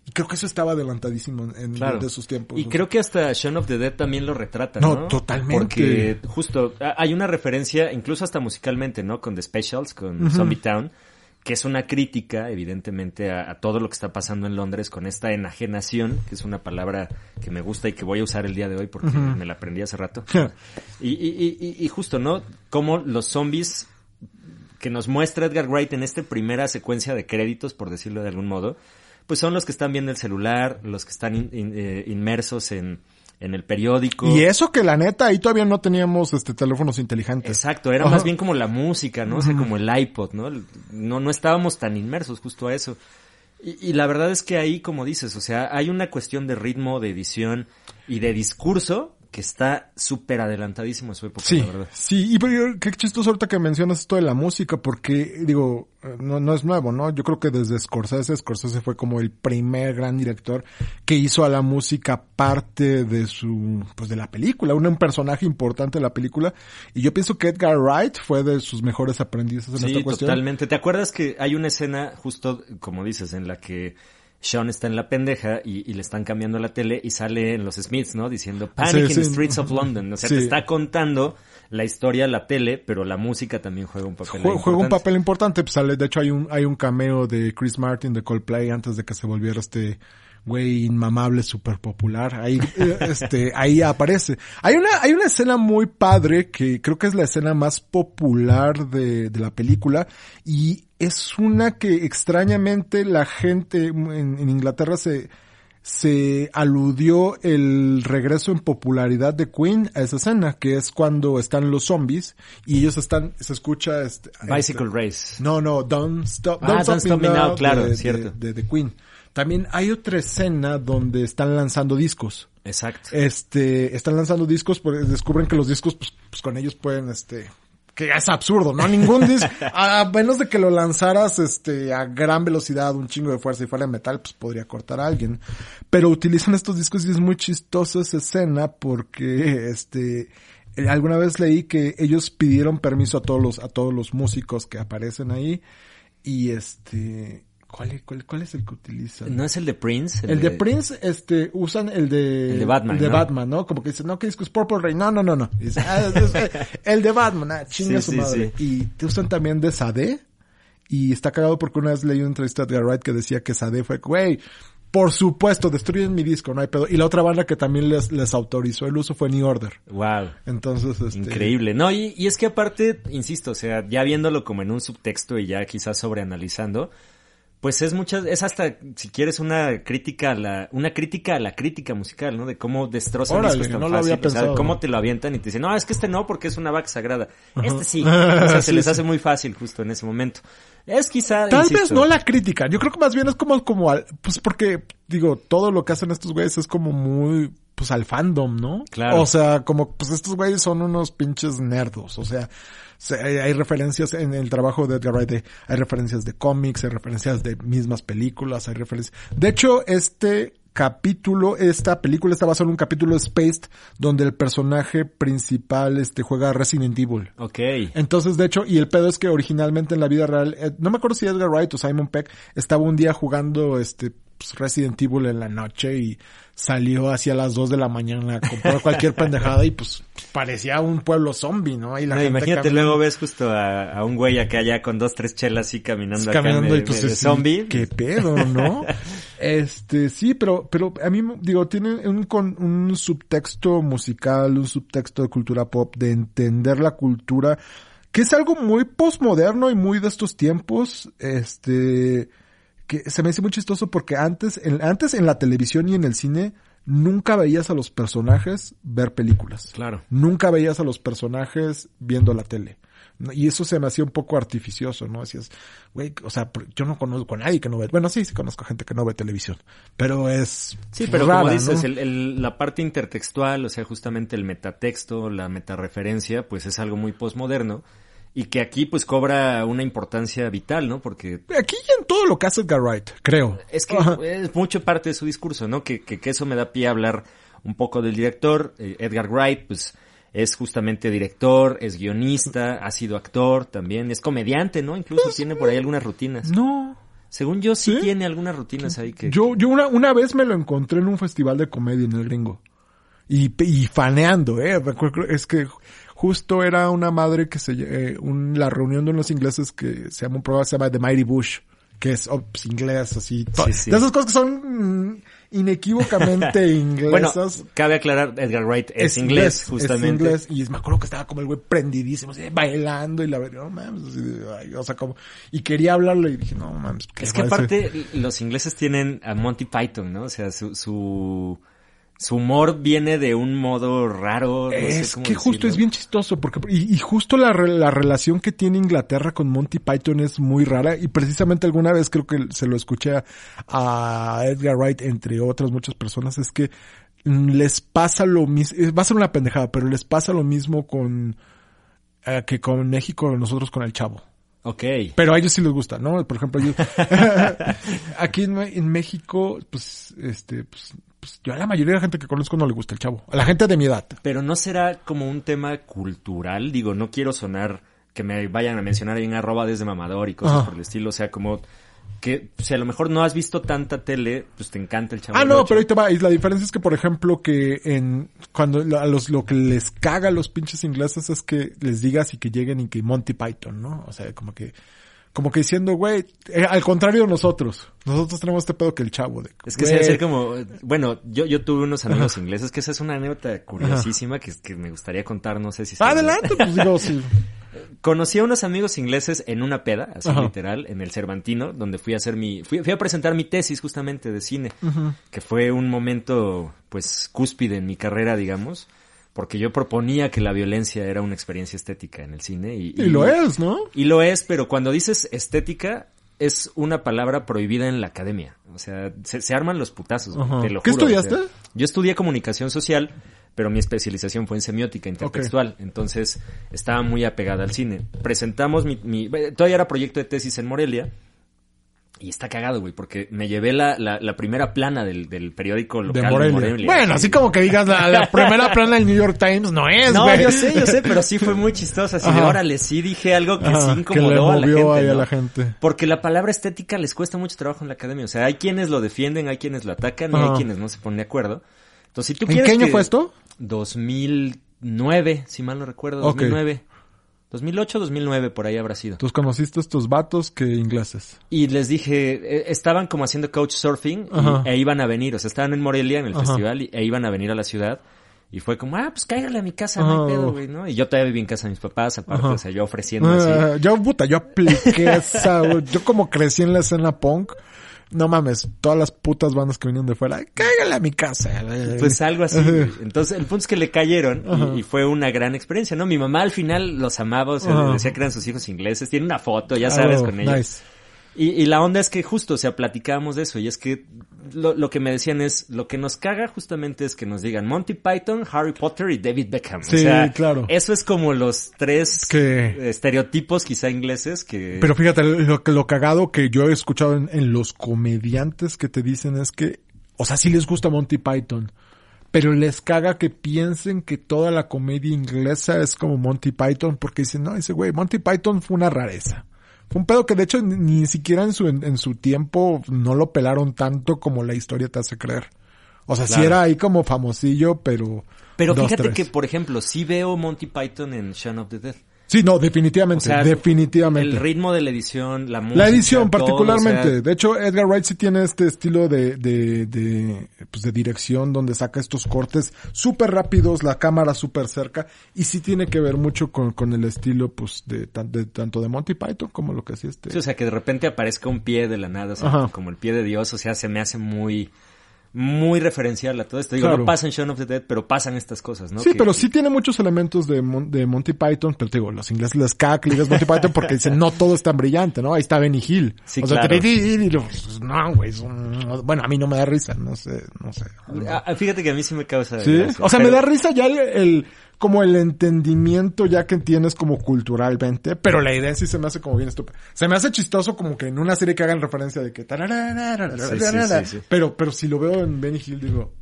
Y creo que eso estaba adelantadísimo en, Claro. de sus tiempos. Y ¿no? creo que hasta Shaun of the Dead también lo retrata, ¿no? No, totalmente. Porque justo hay una referencia, incluso hasta musicalmente, ¿no? Con The Specials, con Zombie Town, que es una crítica, evidentemente, a, a todo lo que está pasando en Londres con esta enajenación, que es una palabra que me gusta y que voy a usar el día de hoy porque me la aprendí hace rato. y, y, y, y justo, ¿no? Cómo los zombies que nos muestra Edgar Wright en esta primera secuencia de créditos, por decirlo de algún modo, pues son los que están viendo el celular, los que están in- in- eh, inmersos en, en el periódico. Y eso que la neta, ahí todavía no teníamos este teléfonos inteligentes. Exacto, era Ajá. más bien como la música, ¿no? O sea, como el iPod, ¿no? No, no estábamos tan inmersos justo a eso. Y, y la verdad es que ahí, como dices, o sea, hay una cuestión de ritmo, de edición y de discurso que está súper adelantadísimo a su época, Sí, la verdad. sí, y pero qué chistoso ahorita que mencionas esto de la música, porque digo, eh, no, no es nuevo, ¿no? Yo creo que desde Scorsese, Scorsese fue como el primer gran director que hizo a la música parte de su, pues de la película, un, un personaje importante de la película, y yo pienso que Edgar Wright fue de sus mejores aprendices en Sí, esta cuestión. totalmente. ¿Te acuerdas que hay una escena, justo como dices, en la que Sean está en la pendeja y, y le están cambiando la tele y sale en los Smiths, ¿no? Diciendo Panic Sí, in the sí. Streets of London. O sea, Sí. te está contando la historia la tele, pero la música también juega un papel Jue- Juega un importante. papel importante, pues sale, de hecho hay un, hay un cameo de Chris Martin de Coldplay antes de que se volviera este güey inmamable súper popular. Ahí, <laughs> eh, este, ahí aparece. Hay una, hay una escena muy padre que creo que es la escena más popular de, de la película y es una que extrañamente la gente en, en Inglaterra se, se aludió el regreso en popularidad de Queen a esa escena, que es cuando están los zombies y ellos están, se escucha este, Bicycle este- Race. no, no, Don't Stop, Ah, Don't Stop Me Now, claro, de, cierto. De, de- de Queen. También hay otra escena donde están lanzando discos. Exacto. Este, están lanzando discos porque descubren que los discos, pues, pues con ellos pueden, este, que es absurdo, ¿no? Ningún disco, <laughs> a a menos de que lo lanzaras, este, a gran velocidad, un chingo de fuerza y fuera de metal, pues podría cortar a alguien. Pero utilizan estos discos y es muy chistosa esa escena porque, este, eh, alguna vez leí que ellos pidieron permiso a todos los, a todos los músicos que aparecen ahí y este, ¿cuál, cuál, cuál es el que utilizan? ¿No es el de Prince? El de Prince, este, usan el de... El de Batman, El de ¿no? Batman, ¿no? Como que dicen, no, ¿qué disco es Purple Rain? No, no, no, no. Dicen, "Ah, es- es- el de Batman, ah, chinga Sí, su sí, madre. Y te usan también de Sade. Y está cagado porque una vez leí una entrevista de Wright que decía que Sade fue, güey, por supuesto, destruyen mi disco, no hay pedo. Y la otra banda que también les, les autorizó el uso fue New Order. Wow. Entonces, este... Increíble. No, y, y es que aparte, insisto, o sea, ya viéndolo como en un subtexto y ya quizás sobreanalizando, pues es muchas, es hasta, si quieres, una crítica a la, una crítica a la crítica musical, ¿no? De cómo destrozan Órale, discos tan no lo fácil, había o sea, cómo te lo avientan y te dicen, no, es que este no, porque es una vaca sagrada. Este sí. <laughs> O sea, se les sí. hace muy fácil justo en ese momento. Es quizá, Tal insisto, vez no la crítica. Yo creo que más bien es como, como, al- pues porque, digo, todo lo que hacen estos güeyes es como muy, pues al fandom, ¿no? Claro. O sea, como, pues estos güeyes son unos pinches nerdos. O sea, se- hay, referencias en el trabajo de Edgar Wright, de- hay referencias de cómics, hay referencias de mismas películas, hay referencias. De hecho, este capítulo, esta película está basada en un capítulo de Spaced donde el personaje principal, este, juega Resident Evil. Ok. Entonces, de hecho, y el pedo es que originalmente en la vida real, eh, no me acuerdo si Edgar Wright o Simon Peck estaba un día jugando este pues, Resident Evil en la noche y salió hacia las 2 de la mañana a comprar <laughs> cualquier pendejada y pues parecía un pueblo zombie, ¿no? Y la No, gente imagínate, luego ves justo a, a un güey acá ya con dos, tres chelas así caminando, acá caminando de, y pues de zombie. qué pedo, ¿no? <laughs> este, sí, pero, pero a mí, digo, tiene un, con, un subtexto musical, un subtexto de cultura pop, de entender la cultura, que es algo muy postmoderno y muy de estos tiempos, este, que se me hace muy chistoso porque antes, en, antes en la televisión y en el cine, nunca veías a los personajes ver películas. Claro. Nunca veías a los personajes viendo la tele. Y eso se me hacía un poco artificioso, ¿no? Decías, güey, o sea, yo no conozco a nadie que no ve, bueno, sí, sí conozco gente que no ve televisión, pero es Sí, pero rara, como dices, ¿no? el- el- la parte intertextual, o sea, justamente el metatexto, la metareferencia, pues es algo muy posmoderno y que aquí pues cobra una importancia vital, ¿no? Porque Aquí y en todo lo que hace Edgar Wright, creo. es que Ajá. es mucho parte de su discurso, ¿no? Que, que, que eso me da pie a hablar un poco del director. Eh, Edgar Wright, pues es justamente director, es guionista, ha sido actor también, es comediante, ¿no? Incluso tiene por ahí algunas rutinas. Pues, No. Según yo sí, ¿Sí? tiene algunas rutinas ahí que... Yo, yo una, una vez me lo encontré en un festival de comedia en el gringo. Y, y faneando, eh. Es que justo era una madre que se, eh, un, la reunión de unos ingleses que se llama un programa se llama The Mighty Bush. Que es oh, pues, inglés, así. Sí, sí. De esas cosas que son mm, inequívocamente <laughs> Bueno, inglesas. cabe aclarar, Edgar Wright es, inglés, justamente. Es inglés, y me acuerdo que estaba como el güey prendidísimo, así, bailando y la verdad, no mames, así de, ay, o sea, como, y quería hablarle y dije, no mames, ¿qué Es que aparte los ingleses tienen a Monty Python, ¿no? O sea, su, su, su humor viene de un modo raro. no sé es cómo que justo es bien chistoso porque y, y justo la, la relación que tiene Inglaterra con Monty Python es muy rara y precisamente alguna vez creo que se lo escuché a, a Edgar Wright entre otras muchas personas es que les pasa lo mismo va a ser una pendejada pero les pasa lo mismo con eh, que con México nosotros con el Chavo Ok. pero a ellos sí les gusta, ¿no? Por ejemplo, ellos, <laughs> <laughs> aquí en, en México, pues, este, pues, pues, yo a la mayoría de la gente que conozco no le gusta el chavo. A la gente de mi edad. Pero no será como un tema cultural, digo, no quiero sonar que me vayan a mencionar en arroba desde mamador y cosas Ajá. por el estilo, o sea, como que si a lo mejor no has visto tanta tele, pues te encanta el chavo. Ah, no, pero ahí te va. Y la diferencia es que, por ejemplo, que en, cuando a los, lo que les caga a los pinches ingleses es que les digas y que lleguen y que Monty Python, ¿no? O sea, como que, como que diciendo, güey, eh, al contrario de nosotros. Nosotros tenemos este pedo que el chavo de, Es que se hace como, bueno, yo, yo tuve unos amigos ingleses, que esa es una anécdota curiosísima que, que me gustaría contar, no sé si... Adelante, pues digo, <laughs> sí. Conocí a unos amigos ingleses en una peda, así Ajá. literal, en el Cervantino, donde fui a hacer mi, fui, fui a presentar mi tesis justamente de cine, que fue un momento, pues, cúspide en mi carrera, digamos, porque yo proponía que la violencia era una experiencia estética en el cine y, Y lo es, ¿no? y lo es, pero cuando dices estética, es una palabra prohibida en la academia. O sea, se, se arman los putazos, te lo ¿Qué juro, o sea, estudiaste? yo estudié comunicación social, pero mi especialización fue en semiótica intertextual. Entonces, estaba muy apegada al cine. Presentamos mi, mi... Todavía era proyecto de tesis en Morelia. Y está cagado, güey, porque me llevé la, la, la primera plana del, del periódico local De Morelia. Bueno, así como que digas la, la <laughs> primera plana del New York Times no es, No, yo sé, yo sé, pero sí fue muy chistoso. Así de, Ajá. órale, sí dije algo que Ajá, sí que le incomodó a la movió gente. ahí a la gente. Porque la palabra estética les cuesta mucho trabajo en la academia. O sea, hay quienes lo defienden, hay quienes lo atacan y hay quienes no se ponen de acuerdo. Entonces, si tú ¿En quieres qué año que- fue esto? 2009, si mal no recuerdo, Ok. 2009. 2008, 2009, por ahí habrá sido. Entonces conociste a estos vatos que ingleses. Y les dije, eh, estaban como haciendo coach surfing y- e iban a venir, o sea, estaban en Morelia en el Ajá. festival y- e iban a venir a la ciudad. Y fue como, ah, pues cáigale a mi casa, no hay pedo, güey, ¿no? Y yo todavía viví en casa de mis papás, aparte, Ajá. o sea, yo ofreciendo así. Ah, yo, puta, yo apliqué esa. <laughs> Yo como crecí en la escena punk, no mames, todas las putas bandas que vinieron de fuera, cáigale a mi casa. Pues algo así. Entonces, el punto es que le cayeron y- fue una gran experiencia, ¿no? Mi mamá al final los amaba, o sea, decía que eran sus hijos ingleses. Tiene una foto, ya sabes, Oh, con ellos. nice. Y, y la onda es que justo, o sea, platicábamos de eso y es que lo, lo que me decían es, lo que nos caga justamente es que nos digan Monty Python, Harry Potter y David Beckham. Sí, o sea, claro. Eso es como los tres Que- estereotipos quizá ingleses que... Pero fíjate, lo, que- lo cagado que yo he escuchado en, en los comediantes que te dicen es que, o sea, sí les gusta Monty Python, pero les caga que piensen que toda la comedia inglesa es como Monty Python, porque dicen, no, ese güey, Monty Python fue una rareza. Fue un pedo que de hecho ni, siquiera en su, en, en su tiempo no lo pelaron tanto como la historia te hace creer. O sea, sí Claro. era ahí como famosillo, pero... Pero dos, fíjate tres. que, por ejemplo, sí veo Monty Python en Shaun of the Dead. Sí, no, O definitivamente, sea, definitivamente. El ritmo de la edición, la música. La edición, todo, particularmente. o sea, de hecho, Edgar Wright sí tiene este estilo de, de, de, pues de dirección donde saca estos cortes súper rápidos, la cámara súper cerca, y sí tiene que ver mucho con, con el estilo, pues, de, de tanto de Monty Python como lo que hacía este. sí, o sea, que de repente aparezca un pie de la nada, o sea, como el pie de Dios, o sea, se me hace muy, muy referencial a todo esto. Digo, Claro. no pasa en Shaun of the Dead, pero pasan estas cosas, ¿no? Sí, Que- pero sí tiene muchos elementos de, Mon- de Monty Python, pero te digo, los ingleses les caga que le digas Monty Python porque dicen, no todo es tan brillante, ¿no? Ahí está Benny Hill. Sí, o sea, claro. te- y lo- pues, no, güey, un- bueno, a mí no me da risa, no sé, no sé. Ah, ah, fíjate que a mí sí me causa Sí, gracia, o sea, pero- me da risa ya el, el- como el entendimiento ya que tienes como culturalmente, pero la idea sí se me hace como bien estúpida. Se me hace chistoso como que en una serie que hagan referencia de que Sí, sí, pero pero si lo veo en Benny Hill digo,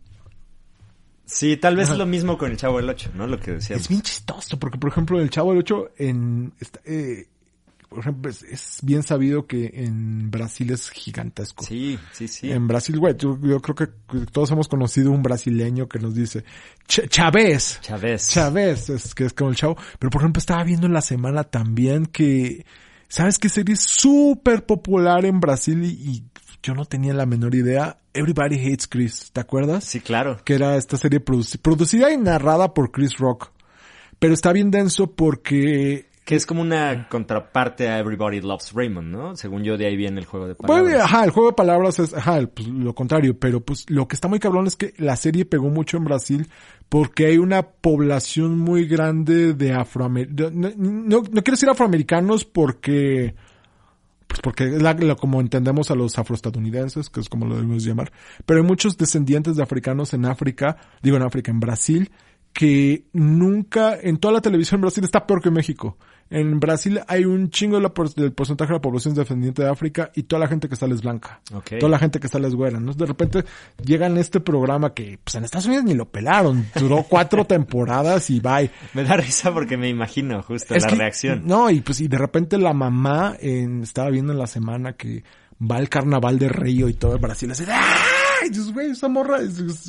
Sí, tal vez es lo mismo con el Chavo del 8, ¿no? Lo que decíamos. es bien chistoso porque por ejemplo el Chavo del 8 en eh, por ejemplo es, es bien sabido que en Brasil es gigantesco. Sí, sí, sí. En Brasil, güey, yo, yo creo que todos hemos conocido un brasileño que nos dice, "Ch- Chávez, Chávez. Chávez, es que es como el chavo. Pero por ejemplo, estaba viendo en la semana también que, ¿sabes qué serie es súper popular en Brasil y, y yo no tenía la menor idea? Everybody Hates Chris, ¿te acuerdas? Sí, claro. Que era esta serie produci- producida y narrada por Chris Rock. Pero está bien denso porque Que es como una contraparte a Everybody Loves Raymond, ¿no? Según yo, de ahí viene el juego de palabras. Bueno, ajá, el juego de palabras es, ajá, el- pues, lo contrario, pero pues lo que está muy cabrón es que la serie pegó mucho en Brasil porque hay una población muy grande de afroamericanos, no, no, no quiero decir afroamericanos porque, pues porque es la, la- como entendemos a los afroestadounidenses, que es como lo debemos llamar, pero hay muchos descendientes de africanos en África, digo en África, en Brasil, que nunca, en toda la televisión en Brasil está peor que en México. En Brasil hay un chingo de del porcentaje de la población descendiente de África y toda la gente que sale es blanca. Toda la gente que sale es güera. ¿no? De repente llegan a este programa que pues en Estados Unidos ni lo pelaron. Duró cuatro <laughs> temporadas y bye. Me da risa porque me imagino justo Es la que- reacción. No, y pues y de repente la mamá en, estaba viendo en la semana que va al carnaval de Río y todo en Brasil así, ¡ay! Dices, güey, esa morra,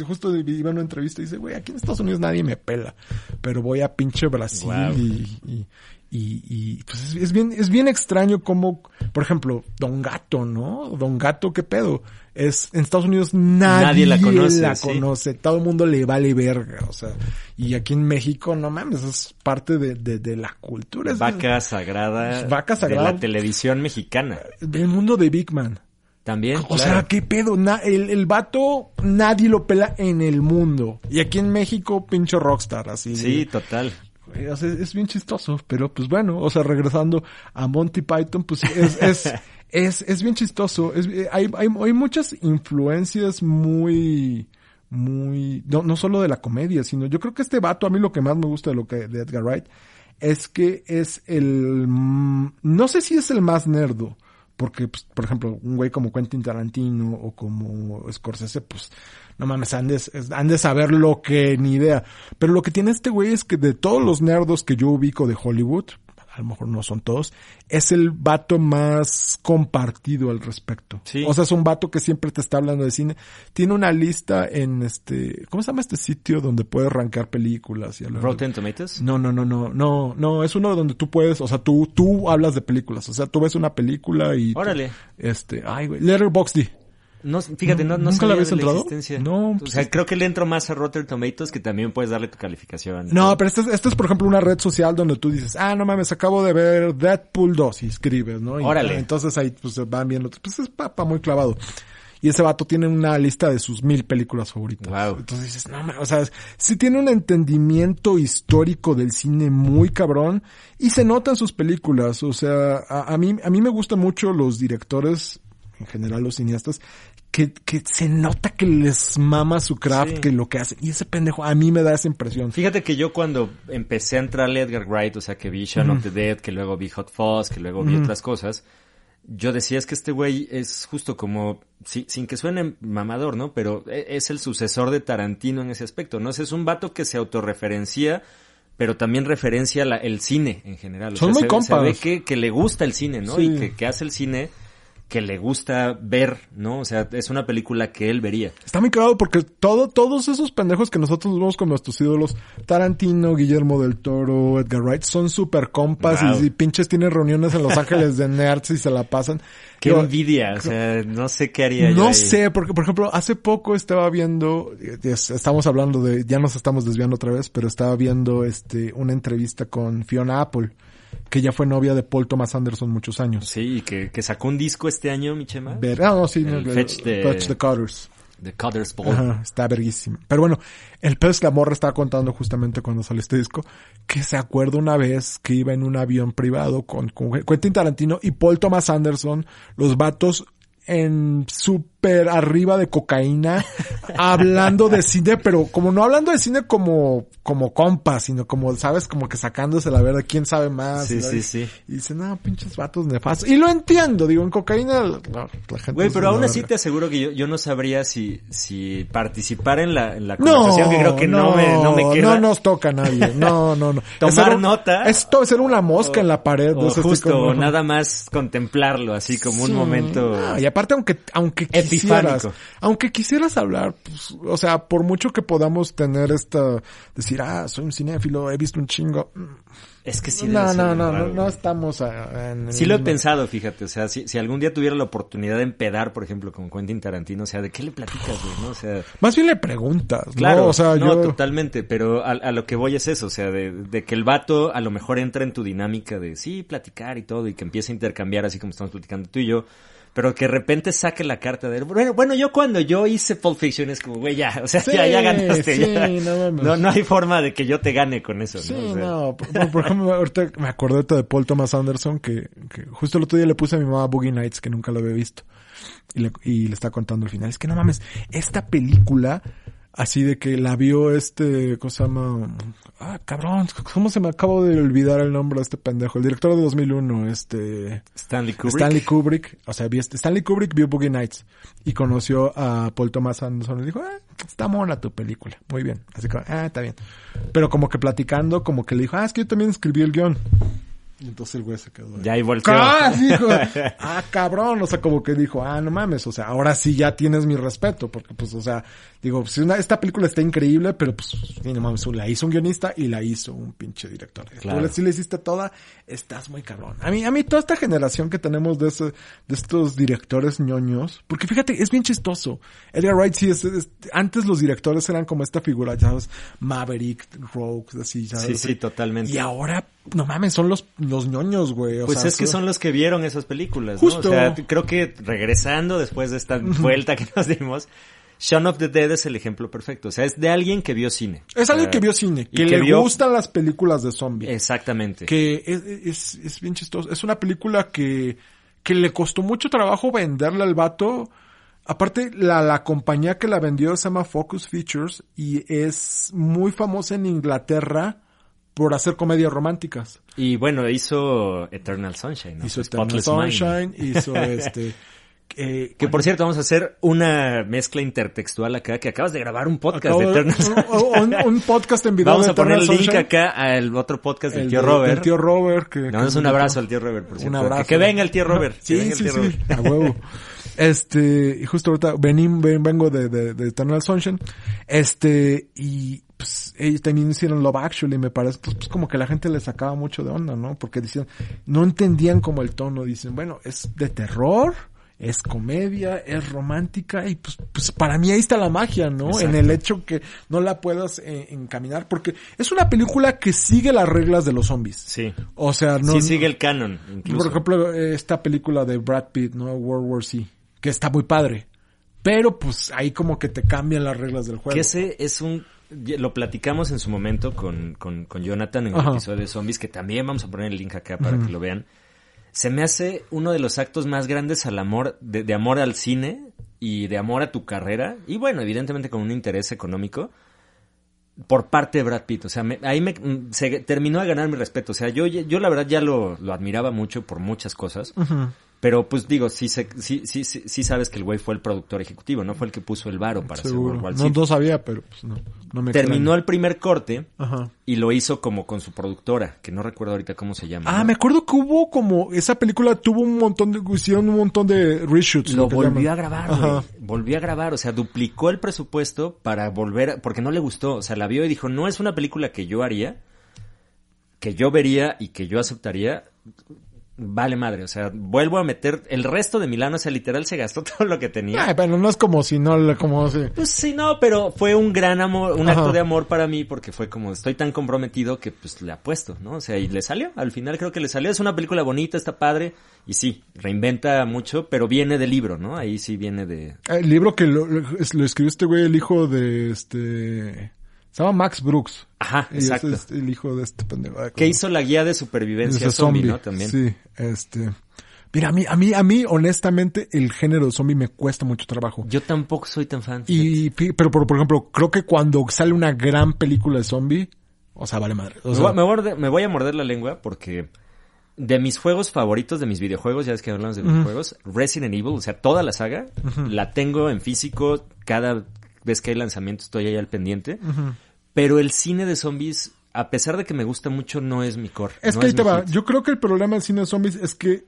justo iba a una entrevista y dice, güey, aquí en Estados Unidos nadie me pela, pero voy a pinche Brasil Wow. y, y, y, y, pues es, es bien, es bien extraño como, por ejemplo, Don Gato, ¿no? Don Gato, ¿qué pedo? Es, en Estados Unidos nadie, Nadie la conoce, la sí. conoce, todo el mundo le vale verga, o sea, y aquí en México, no mames, es parte de, de, de la cultura. Es Vaca sagrada, Vaca sagrada. de la televisión mexicana. el mundo de Big Man. También, O claro. sea, qué pedo, Na- el, el vato nadie lo pela en el mundo. Y aquí en México, pinche rockstar, así. Sí, total. Sea, es bien chistoso, pero pues bueno, o sea, regresando a Monty Python, pues es, es, <laughs> es, es bien chistoso. Es, hay, hay, hay muchas influencias muy, muy, no, no solo de la comedia, sino yo creo que este vato, a mí lo que más me gusta de lo que, de Edgar Wright, es que es el, mm, no sé si es el más nerdo, porque, pues, por ejemplo, un güey como Quentin Tarantino o como Scorsese, pues, no mames, han de, han de saber lo que ni idea. Pero lo que tiene este güey es que de todos los nerdos que yo ubico de Hollywood, a lo mejor no son todos, es el vato más compartido al respecto. Sí. O sea, es un vato que siempre te está hablando de cine. Tiene una lista en este, ¿cómo se llama este sitio donde puedes rankear películas y Rotten Tomatoes. no, no, no, no, no, no, es uno donde tú puedes, o sea, tú, tú hablas de películas, o sea, tú ves una película y... tú- Órale. este, ay, güey, Letterboxd. No, fíjate, no, no ¿Nunca sabía le habías de entrado? existencia. No, o pues sea, es- creo que le entro más a Rotten Tomatoes que también puedes darle tu calificación. No, pero esta es, es, por ejemplo, una red social donde tú dices, ah, no mames, acabo de ver Deadpool 2 y escribes, ¿no? Y, Órale. Entonces ahí pues se van viendo, pues es papá muy clavado. Y ese vato tiene una lista de sus mil películas favoritas. Wow. Entonces dices, no, mames, o sea, sí tiene un entendimiento histórico del cine muy cabrón y se nota en sus películas. O sea, a, a mí, a mí me gustan mucho los directores, en general los cineastas, que, que se nota que les mama su craft, Sí. que lo que hacen. Y ese pendejo, a mí me da esa impresión. Fíjate que yo cuando empecé a entrar a Edgar Wright, o sea, que vi Shaun of the Dead, que luego vi Hot Fuzz, que luego vi otras cosas, yo decía es que este güey es justo como, sin que suene mamador, ¿no? Pero e- es el sucesor de Tarantino en ese aspecto, ¿no? Es un vato que se autorreferencia, pero también referencia la- el cine en general. O Son sea, muy se, compas. se ve que, que le gusta el cine, ¿no? Sí. Y que, que hace el cine que le gusta ver, ¿no? O sea, es una película que él vería. Está muy claro porque todo, todos esos pendejos que nosotros vemos como nuestros ídolos, Tarantino, Guillermo del Toro, Edgar Wright, son super compas Wow. y, y pinches tienen reuniones en Los Ángeles de nerds y se la pasan. <laughs> Qué envidia, o sea, no sé qué haría yo No ahí. sé, porque por ejemplo, hace poco estaba viendo, es- estamos hablando de, ya nos estamos desviando otra vez, pero estaba viendo este, una entrevista con Fiona Apple, que ya fue novia de Paul Thomas Anderson muchos años. Sí, y que, que sacó un disco este año, mi chema. Ver, ah, no, sí, El no, Fetch the- Fetch the Cutters. The Cutter's Ball. Ajá, está verguísima. Pero bueno, el pez la morra estaba contando justamente cuando salió este disco que se acuerda una vez que iba en un avión privado con, con Quentin Tarantino y Paul Thomas Anderson, los vatos en súper arriba de cocaína, <laughs> hablando de cine, pero como no hablando de cine como, como compas, sino como, sabes, como que sacándose la verdad, quién sabe más. Sí, ¿no? sí, sí. Y dice, no, pinches vatos nefastos. Y lo entiendo, digo, en cocaína, no, la gente... Güey, pero aún así te aseguro que yo, yo no sabría si, si participar en la, en la No, conversación, que creo que no, me, no me queda. no nos toca a nadie. <laughs> No, no, no. Tomar Es nota. Esto es ser una mosca en la pared. O ¿no? Justo, como- nada más contemplarlo, así como un momento... No, y aparte, aunque, aunque. Quisieras, aunque quisieras hablar, pues, o sea, por mucho que podamos tener esta, decir, ah, soy un cinéfilo, he visto un chingo. mm, Es que sí no, no, no, no, no estamos en... Sí lo he en- pensado, fíjate, o sea, si, si algún día tuviera la oportunidad de empedar, por ejemplo, con Quentin Tarantino, o sea, ¿de qué le platicas, güey, no? O sea... Más bien le preguntas, Claro, ¿no? O sea, no, yo... totalmente, pero a, a lo que voy es eso, o sea, de, de que el vato a lo mejor entra en tu dinámica de sí, platicar y todo, y que empiece a intercambiar así como estamos platicando tú y yo, pero que de repente saque la carta de, bueno, bueno, yo cuando yo hice Pulp Fiction es como, güey, ya, o sea, Sí, ya, ya ganaste, sí, ya. no. No, no hay forma de que yo te gane con eso, Sí, ¿no? O sea, no. Por, por ejemplo, ahorita me acordé de Paul Thomas Anderson, que, que justo el otro día le puse a mi mamá Boogie Nights, que nunca lo había visto. Y le, y le está contando al final. Es que no mames, esta película, así de que la vio este, ¿cómo se llama? Ah, cabrón, ¿cómo se me acabo de olvidar el nombre de este pendejo? El director de 2001, este... Stanley Kubrick. Stanley Kubrick, o sea, vi este- Stanley Kubrick vio Boogie Nights y conoció a Paul Thomas Anderson y dijo, ah, está mona tu película, muy bien. Así que, ah, está bien. Pero como que platicando, como que le dijo, ah, es que yo también escribí el guion. Y entonces el güey se quedó. ahí. Ya ahí volteó. ¡Ah! <laughs> Ah, cabrón, o sea, como que dijo, ah, no mames, o sea, ahora sí ya tienes mi respeto, porque pues, o sea, digo, si una, esta película está increíble, pero pues, sí, no mames, la hizo un guionista y la hizo un pinche director. Claro. Tú si le hiciste toda, estás muy cabrón. A mí, a mí toda esta generación que tenemos de ese, de estos directores ñoños, porque fíjate, es bien chistoso. Edgar Wright sí es, es- antes los directores eran como esta figura, ya sabes, Maverick, Rogue, así, ya Sí, sabes, sí, totalmente. Y ahora, no mames, son los, los ñoños, güey. o Pues sea, es que son los que vieron esas películas, Justo. ¿no? O sea, t- creo que regresando después de esta vuelta que nos dimos, Shaun of the Dead es el ejemplo perfecto. O sea, es de alguien que vio cine. Es alguien que vio cine, que, que le vio- gustan las películas de zombies. Exactamente. Que es, es, es bien chistoso. Es una película que, que le costó mucho trabajo venderle al vato. Aparte, la, la compañía que la vendió se llama Focus Features y es muy famosa en Inglaterra por hacer comedias románticas. Y bueno, hizo Eternal Sunshine, ¿no? hizo Eternal Spotless Mind. Sunshine, hizo <laughs> este... Eh, Que por cierto, vamos a hacer una mezcla intertextual acá, que acabas de grabar un podcast acabo de Eternal un, un- un podcast en video Vamos de a poner el link acá al otro podcast del El tío Robert. del tío Robert. Que, No, que es un abrazo al tío Robert, por Un cierto. abrazo. Que, que venga el tío Robert. Sí, venga el tío sí, Robert. a huevo. Este, justo ahorita vení, ven- vengo de, de, de Eternal Sunshine. Este, y pues ellos también hicieron Love Actually, me parece, pues, pues como que la gente le sacaba mucho de onda, ¿no? Porque decían, no entendían como el tono, dicen, bueno, es de terror, es comedia, es romántica, y pues, pues para mí ahí está la magia, ¿no? Exacto. En el hecho que no la puedas eh, encaminar, porque es una película que sigue las reglas de los zombies. Sí. O sea, no. sí sigue el canon, Por ejemplo, esta película de Brad Pitt, ¿no? World War Z, que está muy padre. Pero pues ahí como que te cambian las reglas del juego. Que ese es un... Lo platicamos en su momento con, con, con Jonathan en el Ajá. episodio de Zombies, que también vamos a poner el link acá para que lo vean. Se me hace uno de los actos más grandes al amor, de, de amor al cine y de amor a tu carrera. Y bueno, evidentemente con un interés económico por parte de Brad Pitt. O sea, me- ahí me, mm, se terminó de ganar mi respeto. O sea, yo, yo la verdad ya lo, lo admiraba mucho por muchas cosas. Ujú. Pero pues digo, sí, se- sí, sí, sí, sí sabes que el güey fue el productor ejecutivo, no fue el que puso el varo para hacer Seguro. World War No, no sabía, pero pues no. no me Terminó el primer corte Ajá. y lo hizo como con su productora, que no recuerdo ahorita cómo se llama. Ah, ¿no? me acuerdo que hubo como, esa película tuvo un montón de, hicieron un montón de reshoots. Lo que volvió a grabar, güey. Volvió a grabar, o sea, duplicó el presupuesto para volver, a- porque no le gustó, o sea, la vio y dijo, no es una película que yo haría, que yo vería y que yo aceptaría. Vale madre, o sea, vuelvo a meter el resto de Milano, o sea, literal se gastó <laughs> todo lo que tenía. Ay, pero no es como si no, como si... Pues sí, no, pero fue un gran amor, un Ajá. acto de amor para mí porque fue como estoy tan comprometido que pues le apuesto, ¿no? O sea, y le salió, al final creo que le salió, es una película bonita, está padre y sí, reinventa mucho, pero viene del libro, ¿no? Ahí sí viene de... El libro que lo, lo escribió este güey, el hijo de este... Se llama Max Brooks. Ajá, Y es, exacto. este, el hijo de este pendejo. Que hizo la guía de supervivencia Ese zombie, ¿no? También. Sí, este. Mira, a mí, a mí, a mí, honestamente, el género de zombie me cuesta mucho trabajo. Yo tampoco soy tan fan. Y, pero, por, por ejemplo, creo que cuando sale una gran película de zombie, o sea, vale madre. O me, sea, voy, me voy a morder- me voy a morder la lengua porque de mis juegos favoritos, de mis videojuegos, ya ves que hablamos de videojuegos, Resident Evil, o sea, toda la saga, la tengo en físico, cada vez que hay lanzamiento estoy ahí al pendiente. Pero el cine de zombies, a pesar de que me gusta mucho, no es mi core. es no que ahí te va. hit. Yo creo que el problema del cine de zombies es que,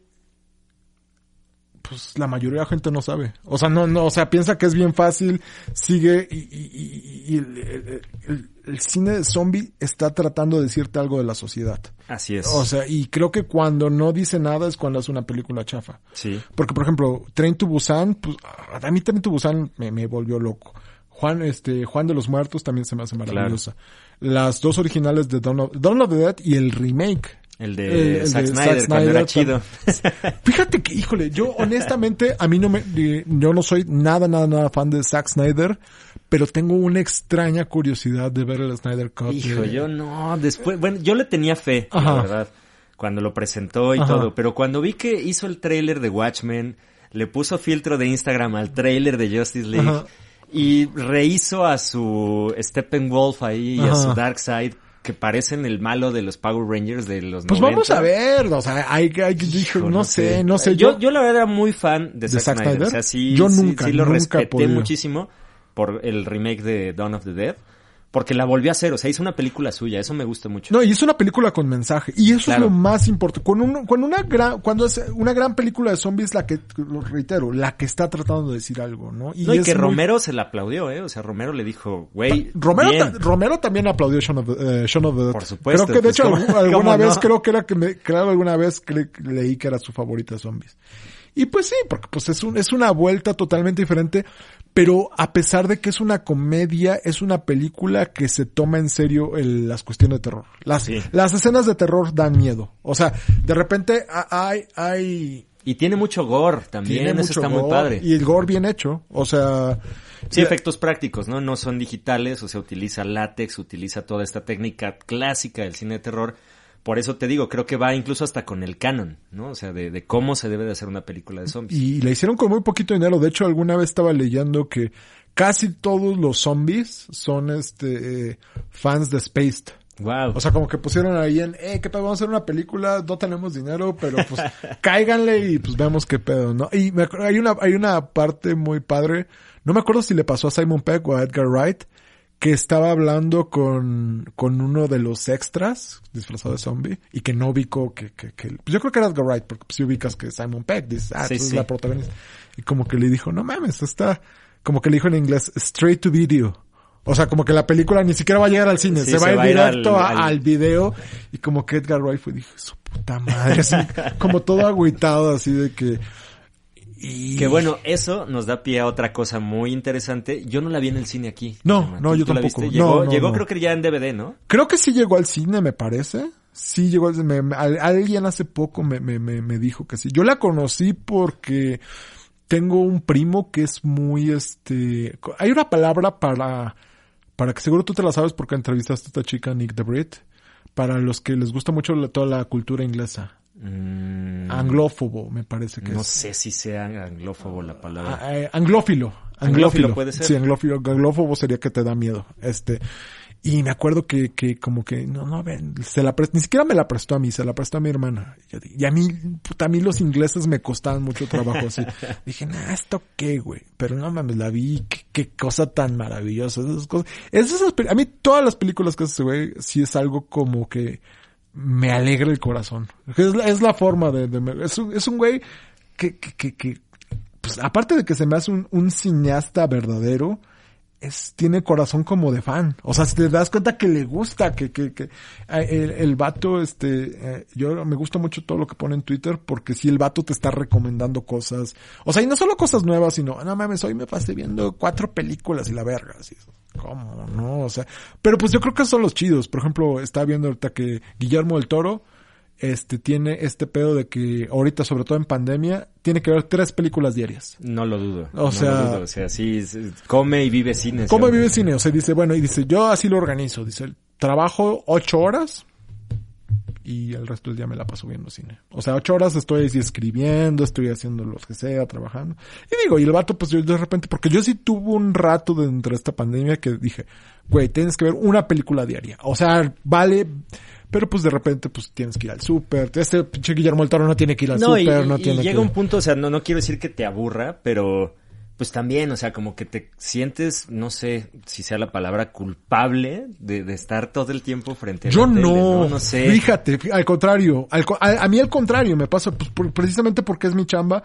pues, la mayoría de la gente no sabe. O sea, no, no, o sea, piensa que es bien fácil, sigue y, y- y- y el, el- el- el cine de zombie está tratando de decirte algo de la sociedad. Así es. O sea, y creo que cuando no dice nada es cuando es una película chafa. sí. Porque, por ejemplo, Train to Busan, pues, a mí Train to Busan me, me volvió loco. Juan, este, Juan de los Muertos también se me hace maravillosa. Las dos originales de Dawn of, Dawn of the Dead y el remake. El de El- el Zack de Snyder, Zack cuando era Snyder, chido. <laughs> Fíjate que, híjole, yo honestamente, a mí no me, eh, yo no soy nada, nada, nada fan de Zack Snyder, pero tengo una extraña curiosidad de ver el Snyder Cut. Hijo, de- yo no, después, bueno, yo le tenía fe, Ajá. la verdad, cuando lo presentó y Ajá. todo, pero cuando vi que hizo el tráiler de Watchmen, le puso filtro de Instagram al tráiler de Justice League Ajá. Y rehizo a su Steppenwolf ahí y a Ajá. su Darkseid que parecen el malo de los Power Rangers de los Pues 90. vamos a ver, o sea, hay que, Hijo, no, sé, no sé, yo, yo la verdad era muy fan de, Zack, Zack Snyder. O sea, sí, Yo sí- nunca, sí lo nunca respeté podido. muchísimo por el remake de Dawn of the Dead. Porque la volvió a hacer, o sea, hizo una película suya, eso me gusta mucho. No, y es una película con mensaje. Y eso Claro. es lo más importante. Cuando, un- cuando una gran, cuando es una gran película de zombies, la que, lo reitero, la que está tratando de decir algo, ¿no? no, y que muy- Romero se la aplaudió, ¿eh? O sea, Romero le dijo, güey, Romero, bien. ta- Romero también aplaudió Shaun of, eh, Shaun of the Dead. Por supuesto, Creo que de pues, hecho ¿cómo- algu- alguna vez no? creo que era que me, creo alguna vez leí que era su favorita de zombies. Y pues sí, porque pues es un, es una vuelta totalmente diferente, pero a pesar de que es una comedia, es una película que se toma en serio el- las cuestiones de terror. Las, Sí. las escenas de terror dan miedo. O sea, de repente hay, hay, Y tiene mucho gore también, tiene eso mucho está muy padre. Y el gore bien hecho. O sea, Sí, efectos prácticos, ¿no? No son digitales, o sea, utiliza látex, utiliza toda esta técnica clásica del cine de terror. Por eso te digo, creo que va incluso hasta con el canon, ¿no? O sea, de, de cómo se debe de hacer una película de zombies. Y la hicieron con muy poquito dinero. De hecho, alguna vez estaba leyendo que casi todos los zombies son este eh, fans de Spaced. Wow. O sea, como que pusieron ahí en, eh, ¿qué pedo? Vamos a hacer una película, no tenemos dinero, pero pues <laughs> cáiganle y pues vemos qué pedo, ¿no? Y me hay una, hay una parte muy padre, no me acuerdo si le pasó a Simon Peck o a Edgar Wright, que estaba hablando con, con uno de los extras, disfrazado de zombie, y que no ubicó que, que, que, pues yo creo que era Edgar Wright, porque pues si ubicas que Simon Peck, dice, ah, Sí, tú es sí. la protagonista. Y como que le dijo, no mames, está, como que le dijo en inglés, straight to video. O sea, como que la película ni siquiera va a llegar al cine, Sí, se va se a ir va a ir al- directo a- al- al video. Y como que Edgar Wright fue, dijo, su puta madre, así, como todo agüitado, así de que... Y... Que bueno, eso nos da pie a otra cosa muy interesante. Yo no la vi en el cine aquí. No, no, ¿Tú- yo tampoco. No, Llegó, no, llegó no. creo que ya en DVD, ¿no? Creo que sí llegó al cine, me parece. Sí llegó al al- alguien hace poco me, me, me, me dijo que sí. Yo la conocí porque tengo un primo que es muy este... Hay una palabra para... Para que seguro tú te la sabes porque entrevistaste a esta chica, Nick DeBrit. Para los que les gusta mucho la- toda la cultura inglesa. Mm, Anglófobo, me parece que no es. sé si sea anglófobo la palabra. Ah, eh, anglófilo. Anglófilo puede ser. Sí, anglófilo. Anglófobo sería que te da miedo. Este. Y me acuerdo que, que como que, no, no, ven, se la prestó, ni siquiera me la prestó a mí, se la prestó a mi hermana. Y, a mí, puta, a mí los ingleses me costaban mucho trabajo así. <laughs> Dije, nah, ¿esto qué, güey? Pero no mames, la vi, qué, qué cosa tan maravillosa. Esas cosas. Es esas a mí todas las películas que hace ese güey, sí es algo como que me alegra el corazón. Es la, es la forma de, es un, es un güey que, que, que, que, pues aparte de que se me hace un, un cineasta verdadero, es, tiene corazón como de fan. O sea, si te das cuenta que le gusta, que, que, que el, el vato, este, eh, yo me gusta mucho todo lo que pone en Twitter porque si el vato te está recomendando cosas, o sea, y no solo cosas nuevas, sino, no mames, hoy me pasé viendo cuatro películas y la verga, así, ¿cómo? No, o sea, pero pues yo creo que son los chidos. Por ejemplo, estaba viendo ahorita que Guillermo del Toro, este, tiene este pedo de que ahorita, sobre todo en pandemia, tiene que ver tres películas diarias. No lo dudo. O no sea- lo dudo. O sea, sí, come y vive cine. ¿Cómo sí. vive cine? O sea, dice, bueno, y dice, yo así lo organizo. Dice, trabajo ocho horas y el resto del día me la paso viendo cine. O sea, ocho horas estoy así escribiendo, estoy haciendo lo que sea, trabajando. Y digo, y el vato, pues yo de repente, porque yo sí tuve un rato dentro de esta pandemia que dije, güey, tienes que ver una película diaria. O sea, vale, pero pues de repente, pues tienes que ir al súper. Este pinche Guillermo del Toro no tiene que ir al No, súper, no y tiene llega que... un punto, o sea, no, no quiero decir que te aburra, pero pues también, o sea, como que te sientes, no sé si sea la palabra culpable de, de estar todo el tiempo frente a Yo la tele, no, no, sé. Fíjate, fí- al contrario, al a, a mí al contrario me pasa, pues, por- precisamente porque es mi chamba,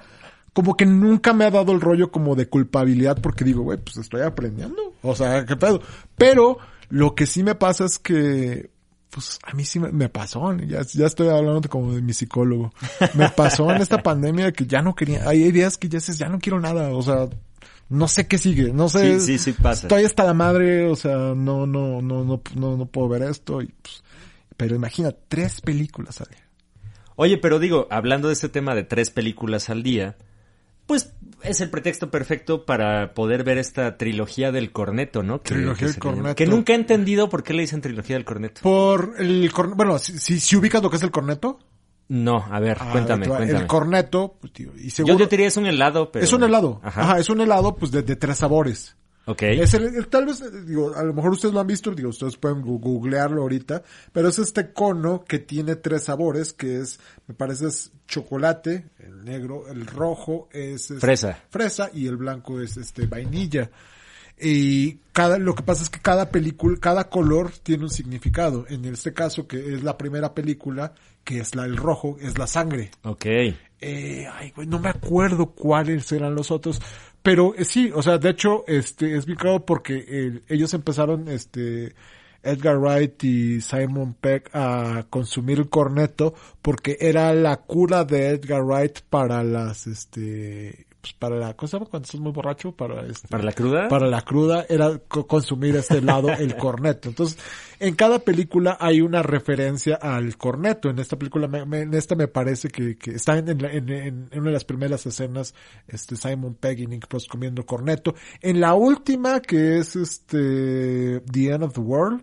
como que nunca me ha dado el rollo como de culpabilidad porque digo, güey, pues estoy aprendiendo. O sea, qué pedo. Pero lo que sí me pasa es que, pues a mí sí me, me pasó, ya, ya estoy hablando como de mi psicólogo. Me pasó en esta pandemia que ya no quería, hay días que ya dices, ya no quiero nada, o sea, no sé qué sigue, no sé. Sí, sí, sí pasa. Estoy hasta la madre, o sea, no, no, no, no, no, no puedo ver esto y pues, pero imagina, tres películas al día. Oye, pero digo, hablando de este tema de tres películas al día, pues es el pretexto perfecto para poder ver esta trilogía del corneto, ¿no? Que- Trilogía del corneto. Que nunca he entendido por qué le dicen trilogía del corneto. Por el corneto, bueno, si, si, si ubicas lo que es el corneto. No, a ver, ah, cuéntame. El corneto, pues, tío, y Yo seguro, te diría es un helado, pero... es un helado. Ajá. Ajá. es un helado, pues, de, de tres sabores. Ok. Es el, tal vez, digo, a lo mejor ustedes lo han visto, digo, ustedes pueden googlearlo ahorita, pero es este cono que tiene tres sabores, que es, me parece es chocolate, el negro, el rojo es, este, Fresa. fresa y el blanco es este vainilla. Y cada, lo que pasa es que cada película, cada color tiene un significado. En este caso, que es la primera película, que es la, el rojo, es la sangre. Ok. Eh, ay, güey, no me acuerdo cuáles eran los otros. Pero eh, sí, o sea, de hecho, este, es bien claro porque eh, ellos empezaron, este, Edgar Wright y Simon Peck a consumir el corneto porque era la cura de Edgar Wright para las, este, pues para la, ¿cómo se llama cuando estás muy borracho? Para este, ¿Para la cruda? para la cruda era co- consumir este lado el <laughs> corneto. Entonces, en cada película hay una referencia al corneto. En esta película, me- me- en esta me parece que, que está en- en una de las primeras escenas, este Simon Pegg y Nick Frost comiendo corneto. En la última, que es este The End of the World,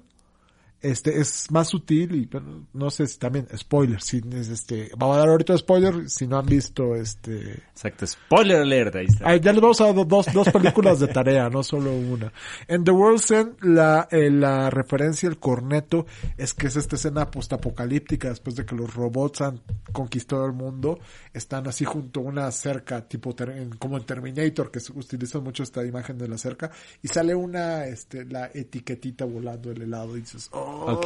este es más sutil y bueno, no sé si también spoiler si es este vamos a dar ahorita spoiler si no han visto este Exacto, spoiler alert, ahí está. Ay, ya les vamos a dar dos, dos películas de tarea, no solo una. En The World's End, la, eh, la referencia al corneto es que es esta escena postapocalíptica después de que los robots han conquistado el mundo. Están así junto a una cerca, tipo como en Terminator, que se utiliza mucho esta imagen de la cerca. Y sale una, este, la etiquetita volando del helado y dices, oh, Ok.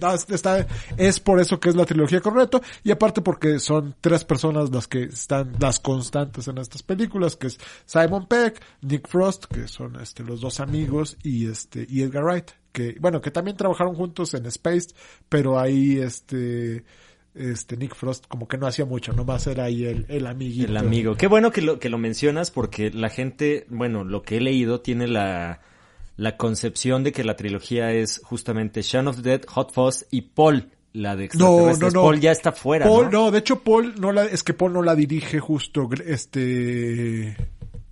no, está- es por eso que es la trilogía corneto. Y aparte porque son tres personas las que están, las constantes en estas películas, que es Simon Peck, Nick Frost, que son este, los dos amigos, y este, y Edgar Wright, que, bueno, que también trabajaron juntos en Space, pero ahí este, este, Nick Frost como que no hacía mucho, nomás era ahí el, el amiguito. El amigo. Qué bueno que lo, que lo mencionas porque la gente, bueno, lo que he leído tiene la, la concepción de que la trilogía es justamente Shaun of the Dead, Hot Fuzz y Paul, la de No, no, no. Paul ya está fuera, Paul, ¿no? no, de hecho Paul no la, es que Paul no la dirige justo, este,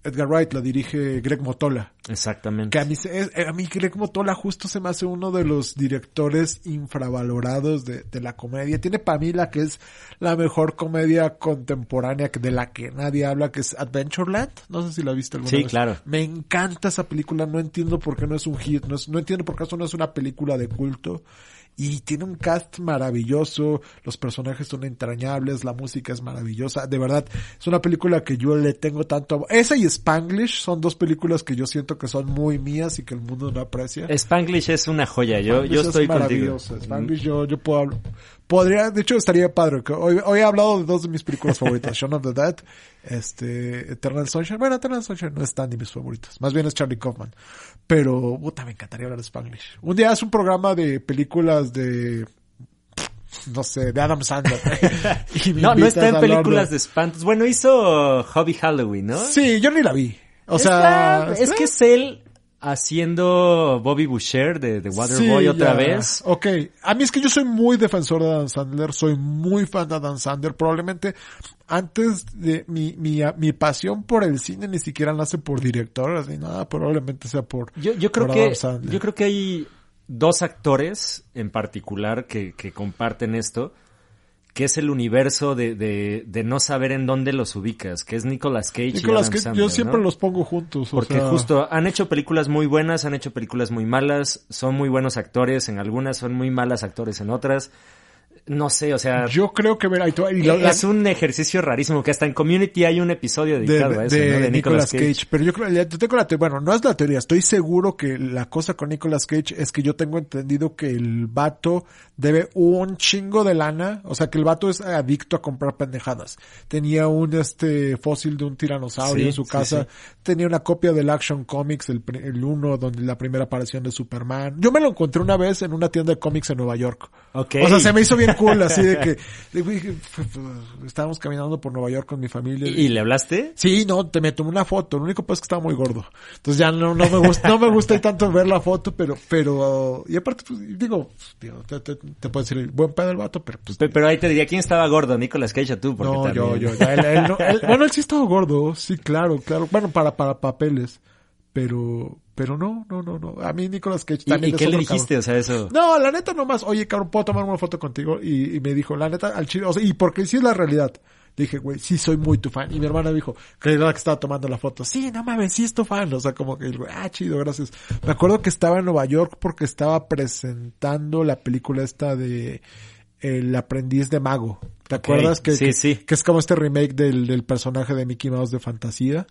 Edgar Wright la dirige Greg Motola. Exactamente. Que a mí, eh, a mí Greg Motola justo se me hace uno de los directores infravalorados de, de la comedia. Tiene para mí la que es la mejor comedia contemporánea que- de la que nadie habla, que es Adventureland. No sé si la viste alguna Sí, vez. claro. Me encanta esa película. No entiendo por qué no es un hit. No, es- no entiendo por qué eso no es una película de culto. Y tiene un cast maravilloso, los personajes son entrañables, la música es maravillosa, de verdad, es una película que yo le tengo tanto amor. Esa y Spanglish son dos películas que yo siento que son muy mías y que el mundo no aprecia. Spanglish es una joya. Yo, yo es estoy contigo. maravillosa. Spanglish yo, yo puedo hablar- podría, de hecho estaría padre, que hoy, hoy he hablado de dos de mis películas favoritas, Shaun of the Dead, este, Eternal Sunshine, bueno, Eternal Sunshine no es tan de mis favoritas, más bien es Charlie Kaufman, pero, puta, me encantaría hablar de Spanglish. Un día haz un programa de películas de, no sé, de Adam Sandler. <laughs> No, no está en películas de espantos. Bueno, hizo Hobby Halloween, ¿no? Sí, yo ni la vi. O sea, es que es él haciendo Bobby Boucher de, de Waterboy Sí, otra ya. vez. Ok. A mí es que yo soy muy defensor de Adam Sandler, soy muy fan de Adam Sandler. Probablemente antes de mi, mi, mi pasión por el cine ni siquiera nace por director, así nada, probablemente sea por, Yo, yo creo por que Adam Sandler. yo creo que hay dos actores en particular que, que comparten esto, que es el universo de, de, de no saber en dónde los ubicas, que es Nicolas Cage Nicolas y Adam Cage, Sandler, yo siempre ¿no? los pongo juntos. o Porque sea, justo han hecho películas muy buenas, han hecho películas muy malas, son muy buenos actores en algunas, son muy malas actores en otras. No sé, o sea, Yo creo que, la- es un ejercicio rarísimo que hasta en Community hay un episodio de, dedicado a eso, de ¿no? De Nicolas Cage. Cage. Pero yo creo, ya- yo tengo la teoría, bueno, no es la teoría, estoy seguro que la cosa con Nicolas Cage es que yo tengo entendido que el vato debe un chingo de lana, o sea que el vato es adicto a comprar pendejadas. Tenía un este fósil de un tiranosaurio Sí, en su casa, sí. tenía una copia del Action Comics, el, el uno donde la primera aparición de Superman. Yo me lo encontré una vez en una tienda de cómics en Nueva York. Ok. O sea, se me hizo bien cool, así de que, de- estábamos caminando por Nueva York con mi familia. ¿Y, y le hablaste? Sí, no, te me tomé una foto. Lo único pues es que estaba muy gordo. Entonces ya no, no me gusta, no me gusta tanto ver la foto, pero, pero, y aparte, pues, digo, digo, te, te, te puedo decir, buen pedo el vato, pero pues, Pe- Pero ahí te diría, ¿quién estaba gordo? ¿Nicolas Cage o tú? Porque no, también- yo, yo, ya, él- él- bueno, él sí estaba gordo, sí, claro, claro. Bueno, para, para papeles. Pero, pero no, no, no, no. A mí Nicolas Cage ¿Y, también y es qué le otro cabrón. dijiste? O sea, eso... No, la neta nomás, oye, cabrón, ¿puedo tomar una foto contigo? Y, y me dijo, la neta, al chile, o sea, y porque sí es la realidad. Dije, güey, sí soy muy tu fan. Y mi hermana dijo, la que estaba tomando la foto. Sí, no mames, sí es tu fan. O sea, como que, güey, ah, chido, gracias. Me acuerdo que estaba en Nueva York porque estaba presentando la película esta de El aprendiz de mago. ¿Te acuerdas? Que, sí, que, sí. que es como este remake del, del personaje de Mickey Mouse de fantasía.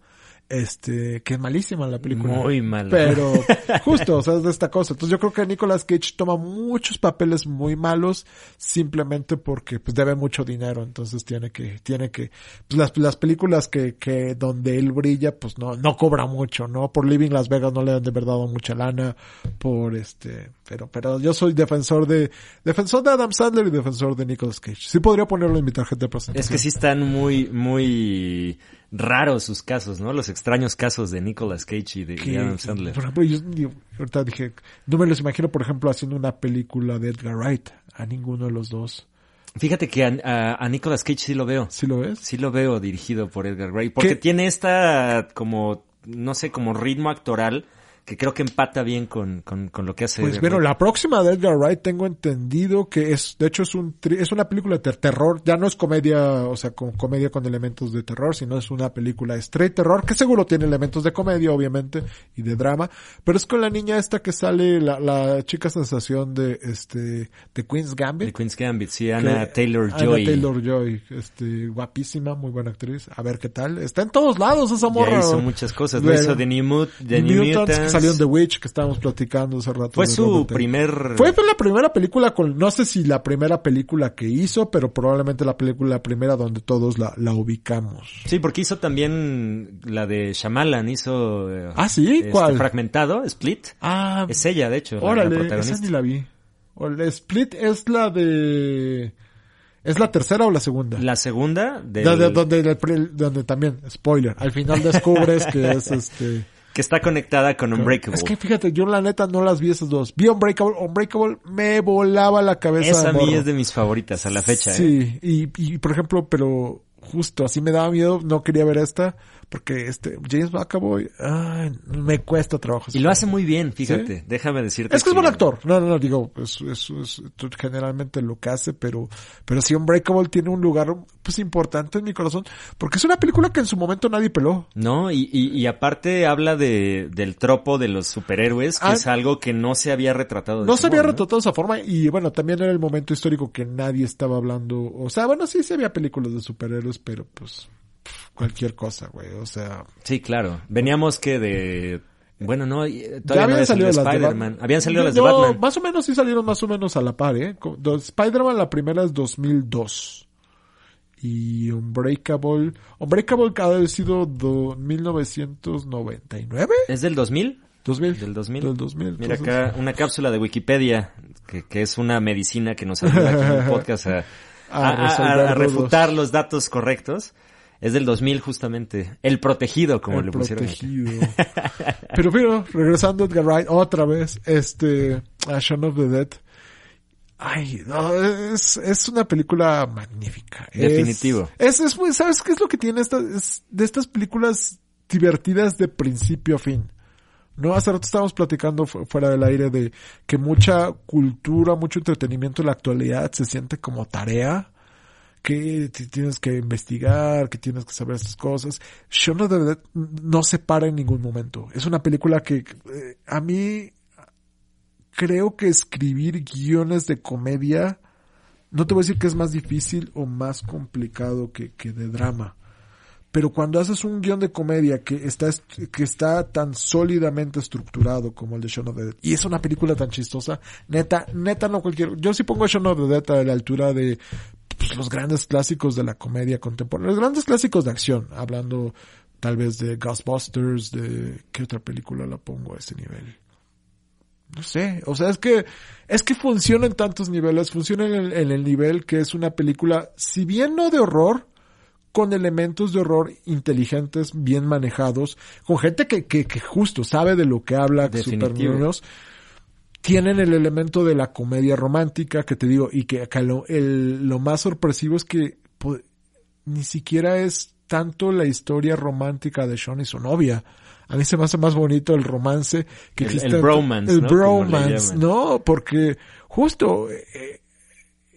Este, que es malísima la película. Muy mala. Pero, <laughs> justo, o sea, es de esta cosa. Entonces yo creo que Nicolas Cage toma muchos papeles muy malos simplemente porque pues debe mucho dinero. Entonces tiene que, tiene que, pues las, las películas que, que donde él brilla, pues no, no cobra mucho, ¿no? Por Living Las Vegas no le han de verdad dado mucha lana, por este, pero, pero yo soy defensor de, defensor de Adam Sandler y defensor de Nicolas Cage. Sí podría ponerlo en mi tarjeta de presentación. Es que sí están muy, muy raros sus casos, ¿no? Los extraños casos de Nicolas Cage y de, que, Adam Sandler. por ejemplo, yo, yo ahorita dije, no me los imagino, por ejemplo, haciendo una película de Edgar Wright, a ninguno de los dos. Fíjate que a, a- a Nicolas Cage sí lo veo. ¿Sí lo ves? Sí lo veo dirigido por Edgar Wright. Porque ¿Qué? tiene esta como, no sé, como ritmo actoral que creo que empata bien con, con, con lo que hace. Pues bueno, la próxima de Edgar Wright tengo entendido que es, de hecho es un, tri- es una película de ter- terror, ya no es comedia, o sea, con comedia con elementos de terror, sino es una película straight terror, que seguro tiene elementos de comedia, obviamente, y de drama, pero es con la niña esta que sale, la, la chica sensación de, este, de Queen's Gambit. de Queen's Gambit, sí, Anna que- Taylor Anna Joy. Taylor Joy, este, guapísima, muy buena actriz. A ver qué tal. Está en todos lados esa morra. Ya hizo muchas cosas. Lo hizo The New, Mut The New Mutants. Salió en The Witch, que estábamos platicando hace rato. Fue su Robert primer... Fue la primera película con, no sé si la primera película que hizo, pero probablemente la película la primera donde todos la, la ubicamos. Sí, porque hizo también la de Shyamalan, hizo... eh, Ah, ¿sí? este, ¿Cuál? Fragmentado, Split. Ah, Es ella, de hecho, la- la, órale, esa ni la vi. O la Split es la de... ¿Es la tercera o la segunda? La segunda, del- donde, donde, donde también, spoiler, al final descubres que es <laughs> este... que está conectada con Unbreakable. Es que fíjate, yo la neta no las vi esas dos. Vi Unbreakable, Unbreakable me volaba la cabeza. Esa a mí es de mis favoritas a la fecha. ¿eh? Sí, y, y por ejemplo, pero justo así me daba miedo, no quería ver esta, porque este, James McAvoy, ay, me cuesta trabajo. Y lo hace muy bien, fíjate. Déjame decirte. Es que es buen actor. No, no, no, digo, es, es, es generalmente lo que hace, pero, pero sí Unbreakable tiene un lugar, pues, importante en mi corazón, porque es una película que en su momento nadie peló. No, y, y, y aparte habla de, del tropo de los superhéroes, que Ah. es algo que no se había retratado. de No se había retratado de esa forma y bueno, también era el momento histórico que nadie estaba hablando, o sea, bueno, sí, sí había películas de superhéroes, pero pues cualquier cosa, güey, o sea, Sí, claro. Veníamos que de... Bueno, no, eh, ya todavía no habían había salido las de Spider-Man. Batman. Habían salido las de No, Batman. Más o menos sí salieron más o menos a la par, ¿eh? Spider-Man la primera es 2002. Y Unbreakable, Unbreakable ha de haber sido do, 1999, ¿Es del 2000? 2000. Del 2000. Del 2000. Mira entonces- acá una cápsula de Wikipedia, que, que es una medicina que nos ayuda aquí en el <laughs> podcast a, A a- a- refutar los datos correctos. Es del 2000 justamente. El protegido, como El le pusieron. protegido. <laughs> Pero bueno, regresando a Edgar Wright otra vez, este, a Shaun of the Dead. Ay, no, es, es una película magnífica. Es- Definitivo. Es, es, muy- ¿sabes qué es lo que tiene esta, es de estas películas divertidas de principio a fin? No, hace rato estábamos platicando fu- fuera del aire de que mucha cultura, mucho entretenimiento en la actualidad se siente como tarea que tienes que investigar, que tienes que saber estas cosas. Shaun of the Dead no se para en ningún momento. Es una película que eh, a mí creo que escribir guiones de comedia, no te voy a decir que es más difícil o más complicado que, que de drama. Pero cuando haces un guion de comedia que está, est- que está tan sólidamente estructurado como el de Shaun of the Dead, y es una película tan chistosa, neta, neta no cualquier, yo sí pongo a of the Dead a la altura de pues, los grandes clásicos de la comedia contemporánea, los grandes clásicos de acción, hablando tal vez de Ghostbusters, de qué otra película la pongo a ese nivel. No sé, o sea, es que, es que funciona en tantos niveles, funciona en el, en el nivel que es una película, si bien no de horror, con elementos de horror inteligentes, bien manejados, con gente que, que, que justo sabe de lo que habla, Definitivo. super niños, tienen el elemento de la comedia romántica que te digo, y que acá lo, el, lo más sorpresivo es que po- ni siquiera es tanto la historia romántica de Sean y su novia. A mí se me hace más bonito el romance que El- existe. el bromance, El ¿no? Bromance. ¿no? Porque justo eh,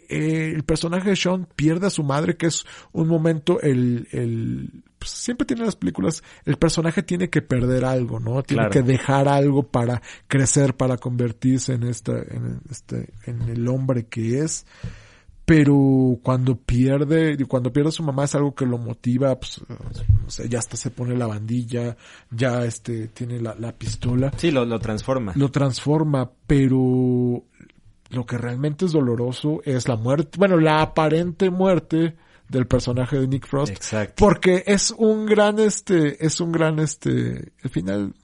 eh, el personaje de Sean pierde a su madre, que es un momento, el, el, pues, siempre tiene las películas, el personaje tiene que perder algo, ¿no? Tiene Claro. que dejar algo para crecer, para convertirse en esta, en este, en el hombre que es. Pero cuando pierde, cuando pierde a su mamá es algo que lo motiva, pues, no sé, ya hasta se pone la bandilla, ya este, tiene la, la pistola Sí, lo, lo transforma. lo transforma, pero lo que realmente es doloroso es la muerte, bueno, la aparente muerte del personaje de Nick Frost. Exacto. Porque es un gran, este, es un gran, este, el final,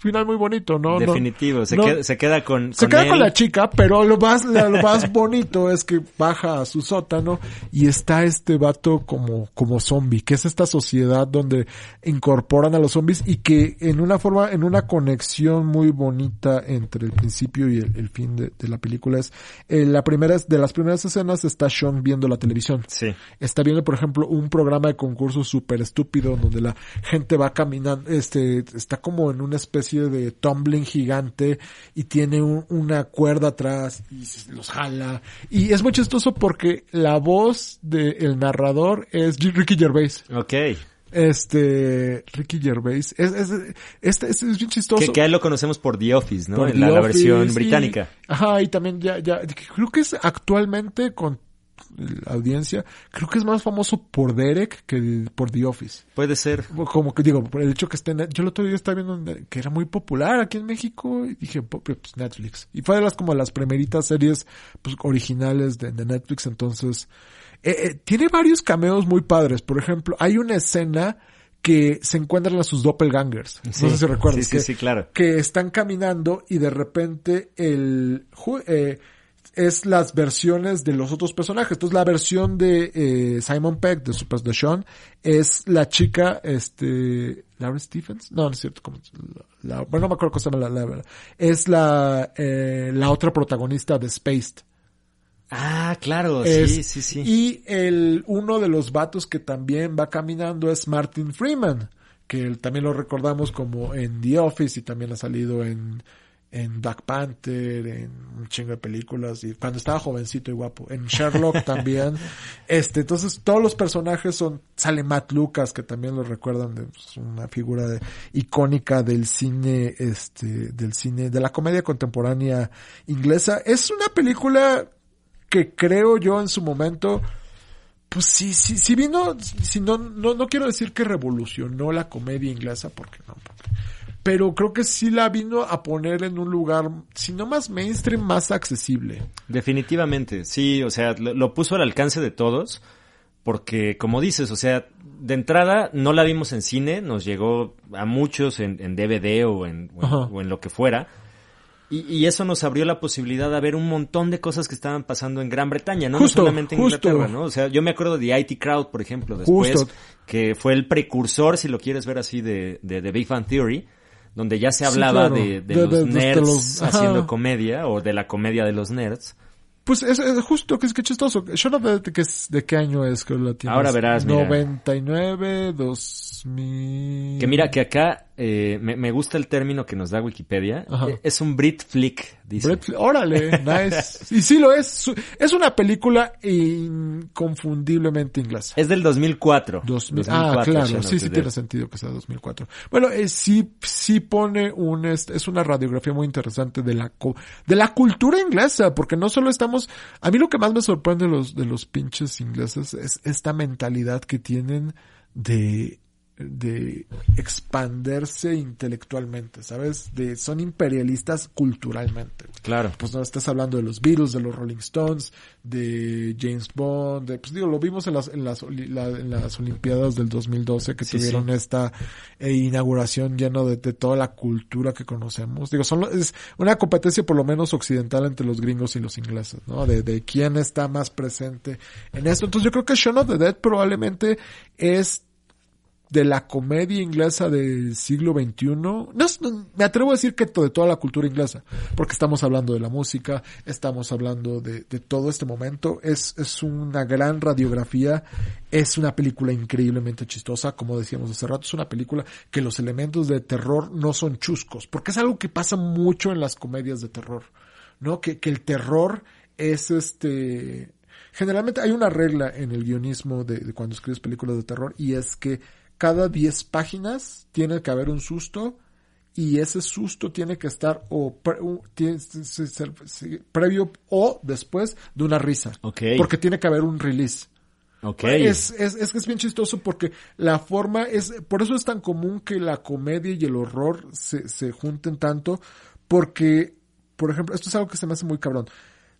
final muy bonito, ¿no? No- Definitivo. se, no- queda, se queda con, se queda él. con la chica, pero lo más, lo más <laughs> bonito es que baja a su sótano y está este vato como, como zombie, que es esta sociedad donde incorporan a los zombies y que en una forma, en una conexión muy bonita entre el principio y el, el fin de, de la película es, eh, la primera, de las primeras escenas está Sean viendo la televisión Sí. está viendo, por ejemplo, un programa de concurso súper estúpido donde la gente va caminando, este, está como en una especie especie de tumbling gigante y tiene un- una cuerda atrás y los jala. Y es muy chistoso porque la voz del narrador es Ricky Gervais. Ok. Este, Ricky Gervais. Es, es, este, es, es bien chistoso. Que, que lo conocemos por The Office, ¿no? En la, versión británica. ajá, y también ya, ya, creo que es actualmente con la audiencia, creo que es más famoso por Derek que por The Office. Puede ser. Como que digo, por el hecho que esté, en- yo el otro día estaba viendo que era muy popular aquí en México y dije, pues Netflix. Y fue de las como las primeritas series pues, originales de, de Netflix, entonces, eh, eh, tiene varios cameos muy padres. Por ejemplo, hay una escena que se encuentran a sus doppelgangers. Sí, no sé si recuerdas. sí, sí, que- sí, claro. Que están caminando y de repente el, eh, es las versiones de los otros personajes. Entonces la versión de eh, Simon Peck de Super The Sean es la chica, este, Laura Stephens. No, no es cierto. bueno, no me acuerdo cómo se llama la, la- es la, eh, la otra protagonista de Spaced. Ah, claro, Es- sí, sí, sí. Y el, uno de los vatos que también va caminando es Martin Freeman, que él también lo recordamos como en The Office y también ha salido en, en Black Panther, en un chingo de películas y cuando estaba jovencito y guapo. En Sherlock <laughs> también. Este, entonces todos los personajes son, sale Matt Lucas, que también lo recuerdan de pues, una figura de- icónica del cine, este, del cine, de la comedia contemporánea inglesa. Es una película que creo yo en su momento, pues sí, sí, sí vino, si no, no, no quiero decir que revolucionó la comedia inglesa, porque no, pero creo que sí la vino a poner en un lugar, si no más mainstream, más accesible. Definitivamente, sí, o sea, lo, lo puso al alcance de todos, porque como dices, o sea, de entrada no la vimos en cine, nos llegó a muchos en, en DVD o en, o en, Ajá. o en lo que fuera, y, y eso nos abrió la posibilidad de ver un montón de cosas que estaban pasando en Gran Bretaña, no, No Justo, solamente en justo. Inglaterra, ¿no? O sea, yo me acuerdo de IT Crowd, por ejemplo, después, Justo. que fue el precursor, si lo quieres ver así, de, de, de Big Fan Theory, donde ya se Sí, hablaba claro. de, de De- los de- nerds los- haciendo comedia, o de la comedia de los nerds. Pues es, es justo, que es que chistoso. Yo no de qué, es- de qué año es que la tienes. Ahora verás, mira. 99, 2000. Que mira que acá eh, me, me gusta el término que nos da Wikipedia. Ajá. Eh, Es un Brit flick, dice. Fl- Órale, nice. <laughs> Y sí lo es. Es una película inconfundiblemente inglesa. Es del 2004. 2000, 2004, ah, claro, sí, sí tiene sentido que sea 2004. Bueno, eh, sí, sí pone un, es, es una radiografía muy interesante de la, de la cultura inglesa, porque no solo estamos, a mí lo que más me sorprende de los, de los pinches ingleses es esta mentalidad que tienen de, de expanderse intelectualmente, ¿sabes? De, son imperialistas culturalmente. Claro. Pues no estás hablando de los Beatles, de los Rolling Stones, de James Bond, de, pues digo, lo vimos en las, en las, la- en las Olimpiadas del 2012 que Sí, tuvieron sí. esta eh, inauguración lleno de, de toda la cultura que conocemos. Digo, son, es una competencia por lo menos occidental entre los gringos y los ingleses, ¿no? De, de quién está más presente en esto. Entonces yo creo que Shaun of the Dead probablemente es de la comedia inglesa del siglo XXI, no, no, me atrevo a decir que de toda la cultura inglesa, porque estamos hablando de la música, estamos hablando de, de todo este momento, es, es una gran radiografía, es una película increíblemente chistosa, como decíamos hace rato, es una película que los elementos de terror no son chuscos, porque es algo que pasa mucho en las comedias de terror, ¿no? Que, que el terror es este... Generalmente hay una regla en el guionismo de, de cuando escribes películas de terror y es que cada 10 páginas tiene que haber un susto y ese susto tiene que estar o pre- tiene previo o después de una risa. Porque tiene que haber un release. Es, es, es que es bien chistoso porque la forma es, por eso es tan común que la comedia y el horror se, se junten tanto, porque, por ejemplo, esto es algo que se me hace muy cabrón.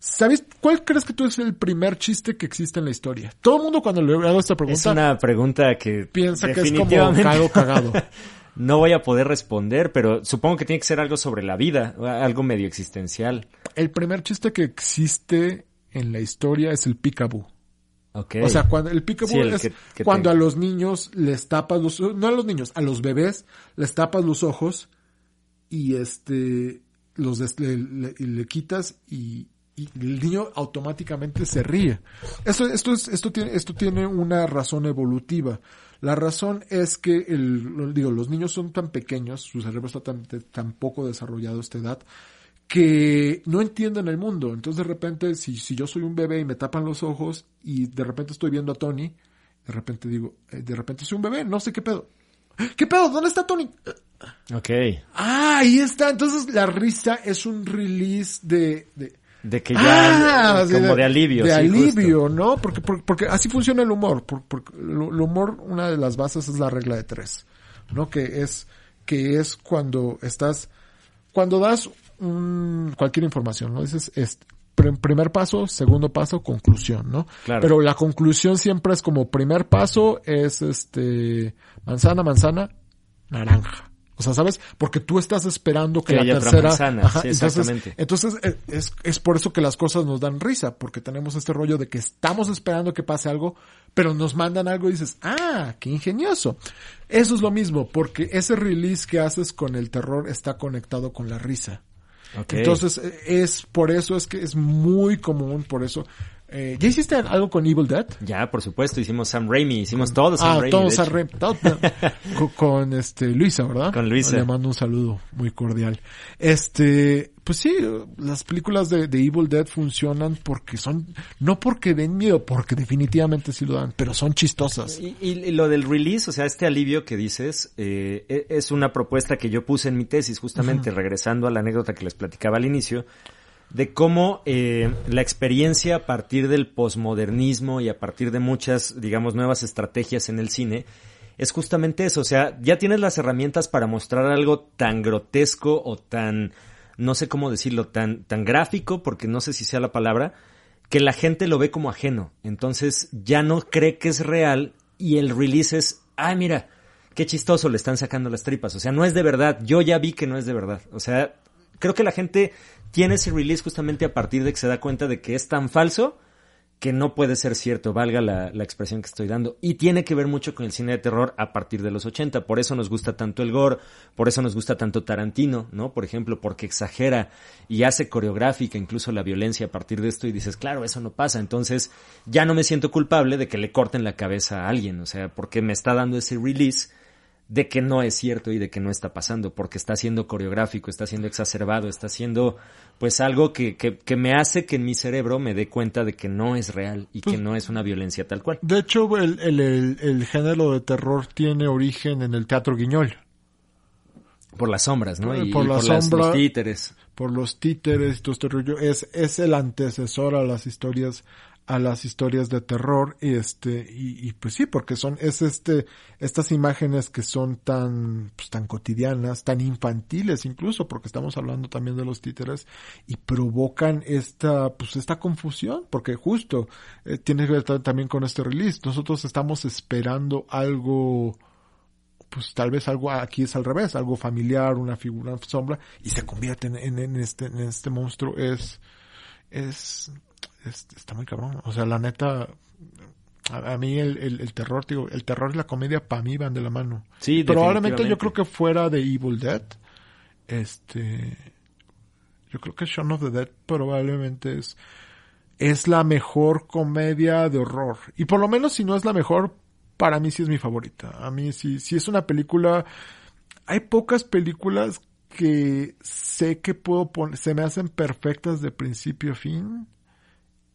¿Sabes cuál crees que tú es el primer chiste que existe en la historia? Todo el mundo cuando le hago esta pregunta Es una pregunta que piensa que es como definitivamente cagado <laughs> no voy a poder responder, pero supongo que tiene que ser algo sobre la vida, algo medio existencial. El primer chiste que existe en la historia es el peekaboo. Ok. O sea, cuando el peekaboo Sí, el es que- que cuando a los niños les tapas los no a los niños, a los bebés les tapas los ojos y este los des- le, le- le quitas y, y el niño automáticamente se ríe. Esto esto es esto tiene esto tiene una razón evolutiva. La razón es que, el, digo, los niños son tan pequeños, su cerebro está tan, tan poco desarrollado a esta edad, que no entienden el mundo. Entonces de repente, si, si yo soy un bebé y me tapan los ojos y de repente estoy viendo a Tony, de repente digo, eh, de repente soy un bebé, no sé qué pedo. ¿Qué pedo? ¿Dónde está Tony? Ok. Ah, ahí está. Entonces la risa es un release de, de de que ya, ah, como de, alivio. De sí, alivio, ¿no? Porque, porque, porque, así funciona el humor. Porque, el humor, una de las bases es la regla de tres, ¿no? Que es, que es cuando estás, cuando das un, cualquier información, ¿no? Dices, es, primer paso, segundo paso, conclusión, ¿no? Claro. Pero la conclusión siempre es como primer paso es este, manzana, manzana, naranja. O sea, ¿sabes? Porque tú estás esperando que, que la tercera... Ajá, sí, exactamente. entonces eh, es, es por eso que las cosas nos dan risa, porque tenemos este rollo de que estamos esperando que pase algo, pero nos mandan algo y dices, ah, qué ingenioso. Eso es lo mismo, porque ese release que haces con el terror está conectado con la risa. Okay. Entonces, eh, es por eso es que es muy común, por eso. Eh, ¿Ya hiciste algo con Evil Dead? Ya, por supuesto, hicimos Sam Raimi, hicimos todo Sam ah, Raimi. todo Sam. Raimi. Todo- <laughs> con, con, este Luisa, ¿verdad? Con Luisa. Le mando un saludo muy cordial. Este, pues sí, las películas de, de Evil Dead funcionan porque son, no porque den miedo, porque definitivamente sí lo dan, pero son chistosas. Y, y- y lo del release, o sea, este alivio que dices, eh, e- es una propuesta que yo puse en mi tesis, justamente regresando a la anécdota que les platicaba al inicio, de cómo eh, la experiencia a partir del posmodernismo y a partir de muchas, digamos, nuevas estrategias en el cine, es justamente eso. O sea, ya tienes las herramientas para mostrar algo tan grotesco o tan, no sé cómo decirlo, tan, tan gráfico, porque no sé si sea la palabra, que la gente lo ve como ajeno. Entonces ya no cree que es real y el release es, ay, mira, qué chistoso le están sacando las tripas. O sea, no es de verdad. Yo ya vi que no es de verdad. O sea, creo que la gente tiene ese release justamente a partir de que se da cuenta de que es tan falso que no puede ser cierto, valga la, expresión que estoy dando. Y tiene que ver mucho con el cine de terror a partir de los 80. Por eso nos gusta tanto el gore, por eso nos gusta tanto Tarantino, ¿no? Por ejemplo, porque exagera y hace coreográfica incluso la violencia a partir de esto y dices, claro, eso no pasa. Entonces ya no me siento culpable de que le corten la cabeza a alguien, o sea, porque me está dando ese release de que no es cierto y de que no está pasando, porque está siendo coreográfico, está siendo exacerbado, está siendo pues algo que, que, que me hace que en mi cerebro me dé cuenta de que no es real y que no es una violencia tal cual. De hecho, el, el, el, el género de terror tiene origen en el teatro guiñol. Por las sombras, ¿no? Y, Por y por las- sombra. los títeres. por los títeres y todo este es, es el antecesor a las historias, a las historias de terror, y este, y, pues sí, porque son, es este, estas imágenes que son tan, pues tan cotidianas, tan infantiles incluso, porque estamos hablando también de los títeres, y provocan esta, pues esta confusión, porque justo, eh, tiene que ver ta- también con este release, nosotros estamos esperando algo, pues tal vez algo aquí es al revés, algo familiar, una figura, sombra, y se convierte en, en este, en este monstruo, es, es, es- está muy cabrón. O sea, la neta, a, a mí el, el, el terror, digo, el terror y la comedia para mí van de la mano. Sí, Probablemente yo creo que fuera de Evil Dead, este, yo creo que Shaun of the Dead probablemente es, es la mejor comedia de horror. Y por lo menos si no es la mejor, para mí sí es mi favorita. A mí sí, sí es una película, hay pocas películas que sé que puedo poner, se me hacen perfectas de principio a fin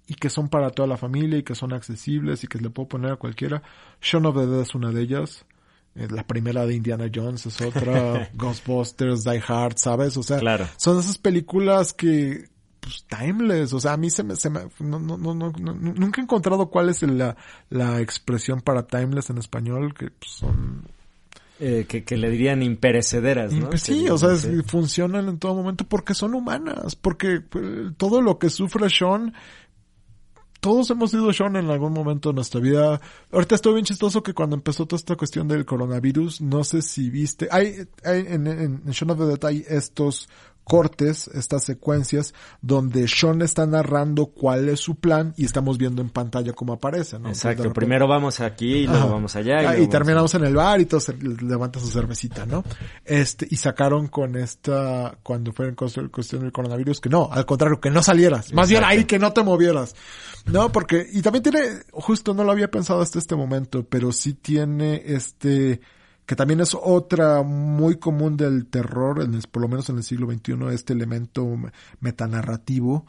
y que son para toda la familia y que son accesibles y que le puedo poner a cualquiera. Shaun of the Dead es una de ellas. Eh, La primera de Indiana Jones es otra. <laughs> Ghostbusters, Die Hard, ¿sabes? O sea, Claro. son esas películas que, pues, timeless. O sea, a mí se me, se me, no, no, no, no, nunca he encontrado cuál es la, la expresión para timeless en español, que pues, son Eh, que, que le dirían imperecederas, ¿no? pues sí, Que- o sea, es- funcionan en todo momento porque son humanas, porque eh, todo lo que sufre Sean, todos hemos sido Sean en algún momento de nuestra vida. Ahorita estoy bien chistoso que cuando empezó toda esta cuestión del coronavirus, no sé si viste, hay, hay en, en, en Shaun of the Dead estos cortes, estas secuencias donde Sean está narrando cuál es su plan y estamos viendo en pantalla cómo aparece, ¿no? Exacto, repente- primero vamos aquí y luego Ajá. vamos allá. Ah, luego y vamos terminamos en el bar y todos se- levanta su cervecita, ¿no? Este, y sacaron con esta, cuando fue en cuestión del coronavirus, que no, al contrario, que no salieras. Más bien ahí que no te movieras. No, porque, y también tiene, justo no lo había pensado hasta este momento, pero sí tiene este, que también es otra muy común del terror, en por lo menos en el siglo XXI, este elemento metanarrativo,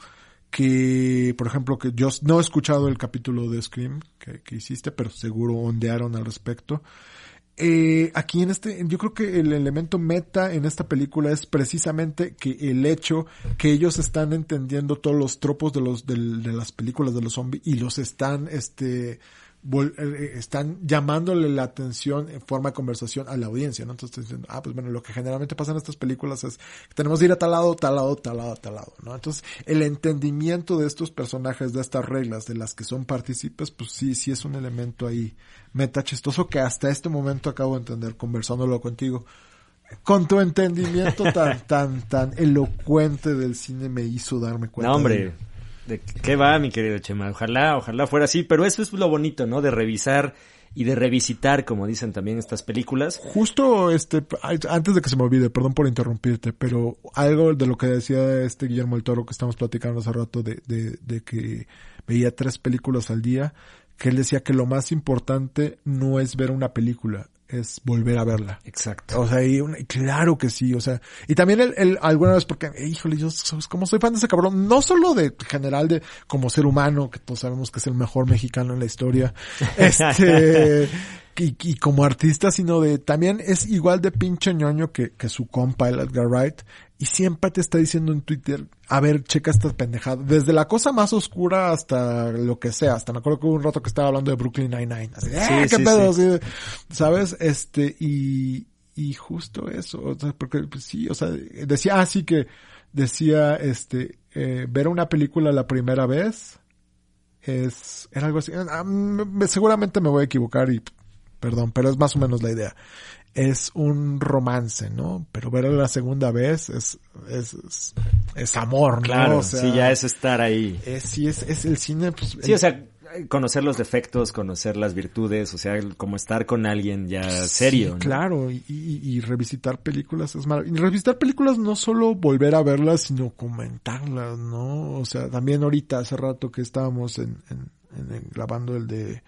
que, por ejemplo, que yo no he escuchado el capítulo de Scream que, hiciste, pero seguro ondearon al respecto. Eh, aquí en este, yo creo que el elemento meta en esta película es precisamente que el hecho que ellos están entendiendo todos los tropos de los, del- de las películas de los zombies y los están, este, están llamándole la atención en forma de conversación a la audiencia, ¿no? Entonces diciendo, ah, pues bueno, lo que generalmente pasa en estas películas es que tenemos que ir a tal lado, tal lado, tal lado, tal lado, ¿no? Entonces, el entendimiento de estos personajes, de estas reglas, de las que son partícipes, pues sí, sí es un elemento ahí meta chistoso que hasta este momento acabo de entender conversándolo contigo. Con tu entendimiento tan, <laughs> tan, tan elocuente del cine me hizo darme cuenta. No, hombre, ¿de qué va, mi querido Chema? Ojalá, ojalá fuera así, pero eso es lo bonito, ¿no? De revisar y de revisitar, como dicen también estas películas. Justo este, antes de que se me olvide, perdón por interrumpirte, pero algo de lo que decía este Guillermo el Toro que estamos platicando hace rato de, de, de que veía tres películas al día, que él decía que lo más importante no es ver una película, es volver a verla. Exacto. O sea, y una- claro que sí, o sea, y también él, él alguna vez, porque, híjole, yo, ¿sabes cómo soy fan de ese cabrón? No solo de general de, como ser humano, que todos sabemos que es el mejor mexicano en la historia, <laughs> este, y, y como artista, sino de, también es igual de pinche ñoño que, que su compa, el Edgar Wright, y siempre te está diciendo en Twitter, a ver, checa esta pendejada, desde la cosa más oscura hasta lo que sea, hasta me acuerdo que hubo un rato que estaba hablando de Brooklyn Nine-Nine, así, "Eh, Sí, qué sí, pedo, sí. así de- ¿sabes? Este, y, y justo eso, o sea, porque pues, sí, o sea, decía así que decía, este, eh, ver una película la primera vez es, era algo así, ah, me- seguramente me voy a equivocar y, perdón, pero es más o menos la idea. Es un romance, ¿no? Pero verla la segunda vez es, es, es, es amor, ¿no? Claro, O sea, sí, ya es estar ahí. es, sí, es, es el cine, pues, Sí, o sea, conocer los defectos, conocer las virtudes, o sea, como estar con alguien ya serio. Sí, ¿no? claro, y, y- y revisitar películas es maravilloso. Y revisitar películas no solo volver a verlas, sino comentarlas, ¿no? O sea, también ahorita, hace rato que estábamos en, en- en- grabando el de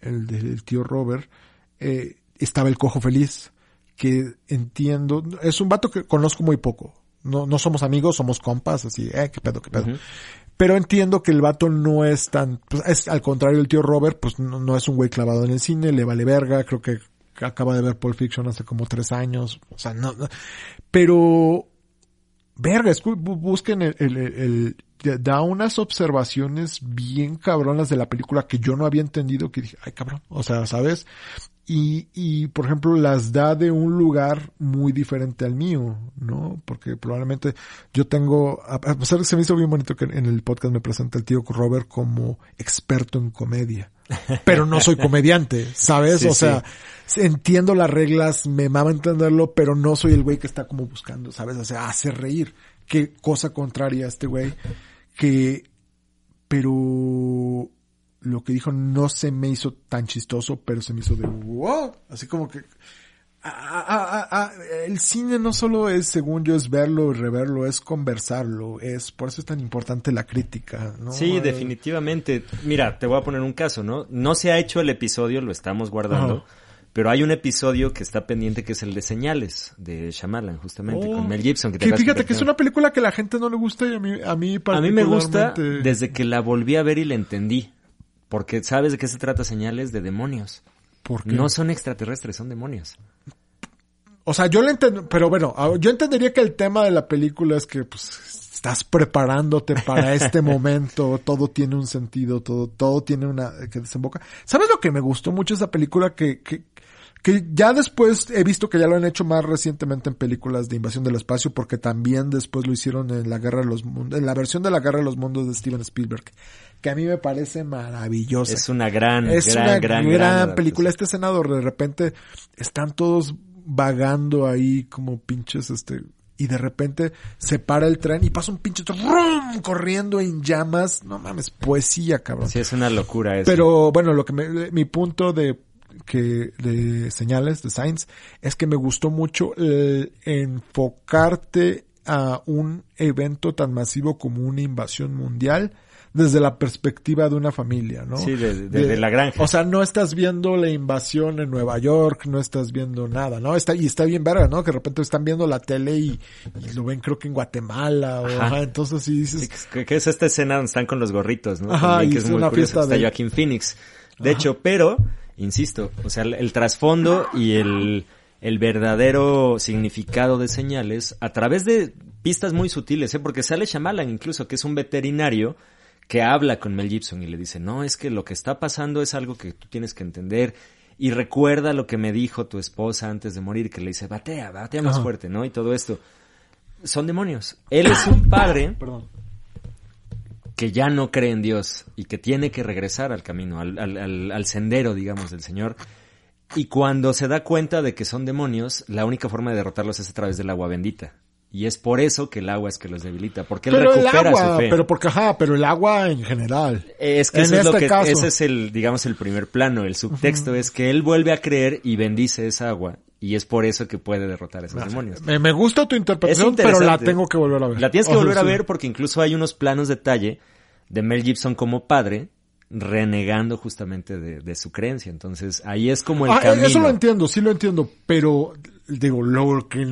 el del tío Robert, eh, estaba el cojo feliz, que entiendo, es un vato que conozco muy poco. No, no somos amigos, somos compas, así, eh, qué pedo, qué pedo. Pero entiendo que el vato no es tan, pues es al contrario el tío Robert, pues no, no es un güey clavado en el cine, le vale verga, creo que acaba de ver Pulp Fiction hace como tres años, o sea, no, no. pero, verga, bu- busquen el, el, el- el- da unas observaciones bien cabronas de la película que yo no había entendido, que dije, ay cabrón, o sea, ¿sabes? Y, y, por ejemplo, las da de un lugar muy diferente al mío, ¿no? Porque probablemente yo tengo, a pesar que se me hizo bien bonito que en el podcast me presenta el tío Robert como experto en comedia. <laughs> Pero no soy comediante, ¿sabes? Sí, o sea, entiendo las reglas, me mama entenderlo, pero no soy el güey que está como buscando, ¿sabes? O sea, hacer reír. Qué cosa contraria a este güey que, pero lo que dijo no se me hizo tan chistoso, pero se me hizo de wow, así como que ah, ah, ah, ah, el cine no solo es, según yo, es verlo y reverlo, es conversarlo, es por eso es tan importante la crítica, ¿no? Sí, Eh, definitivamente. Mira, te voy a poner un caso, ¿no? No se ha hecho el episodio, lo estamos guardando. Pero hay un episodio que está pendiente que es el de Señales, de Shyamalan, justamente, Oh, con Mel Gibson. Que, te Que fíjate que es una película que a la gente no le gusta y a mí, a mí A mí me gusta particularmente- desde que la volví a ver y la entendí. Porque sabes de qué se trata Señales de demonios. ¿Por qué? No son extraterrestres, son demonios. O sea, yo lo entiendo, pero bueno, yo entendería que el tema de la película es que pues estás preparándote para este <laughs> momento, todo tiene un sentido, todo, todo tiene una que desemboca. ¿Sabes lo que me gustó mucho esa película que, que, que ya después he visto que ya lo han hecho más recientemente en películas de invasión del espacio, porque también después lo hicieron en la Guerra de los Mundos, en la versión de la Guerra de los Mundos de Steven Spielberg, que a mí me parece maravillosa. Es una gran, Es gran, una gran, gran, gran película. Este senador de repente están todos vagando ahí como pinches, este, y de repente se para el tren y pasa un pinche ¡rum! corriendo en llamas. No mames, poesía, cabrón. Sí, es una locura eso. Pero bueno, lo que me, mi punto de que de señales de Science es que me gustó mucho el enfocarte a un evento tan masivo como una invasión mundial desde la perspectiva de una familia, ¿no? Sí, desde de, de la granja. O sea, no estás viendo la invasión en Nueva York, no estás viendo nada, ¿no? Está, y está bien verga, ¿no? Que de repente están viendo la tele y, y lo ven creo que en Guatemala, o, ajá. Ajá, entonces sí dices... Sí, que es esta escena donde están con los gorritos, ¿no? Ajá, También, y que es es muy una curioso. fiesta Está de- Joaquín Phoenix. De hecho, pero, insisto, o sea, el, el trasfondo y el, el verdadero significado de señales a través de pistas muy sutiles, ¿eh? Porque sale Shyamalan incluso, que es un veterinario que habla con Mel Gibson y le dice, no, es que lo que está pasando es algo que tú tienes que entender y recuerda lo que me dijo tu esposa antes de morir, que le dice, batea, batea más Ajá. fuerte, ¿no? Y todo esto. Son demonios. Él es un padre Perdón. Que ya no cree en Dios y que tiene que regresar al camino, al, al, al, sendero, digamos, del Señor. Y cuando se da cuenta de que son demonios, la única forma de derrotarlos es a través del agua bendita. Y es por eso que el agua es que los debilita, porque él Pero el recupera agua, su fe. pero porque ajá, pero el agua en general. Es que En eso es lo este que, caso. ese es el, digamos, el primer plano. El subtexto es que él vuelve a creer y bendice esa agua. Y es por eso que puede derrotar a esos demonios. Me, me gusta tu interpretación, pero la tengo que volver a ver. La tienes que O sea, volver a sí. ver porque incluso hay unos planos detalle de Mel Gibson como padre renegando justamente de, de su creencia. Entonces ahí es como el Ah, camino. eso lo entiendo, sí lo entiendo, pero digo, lo que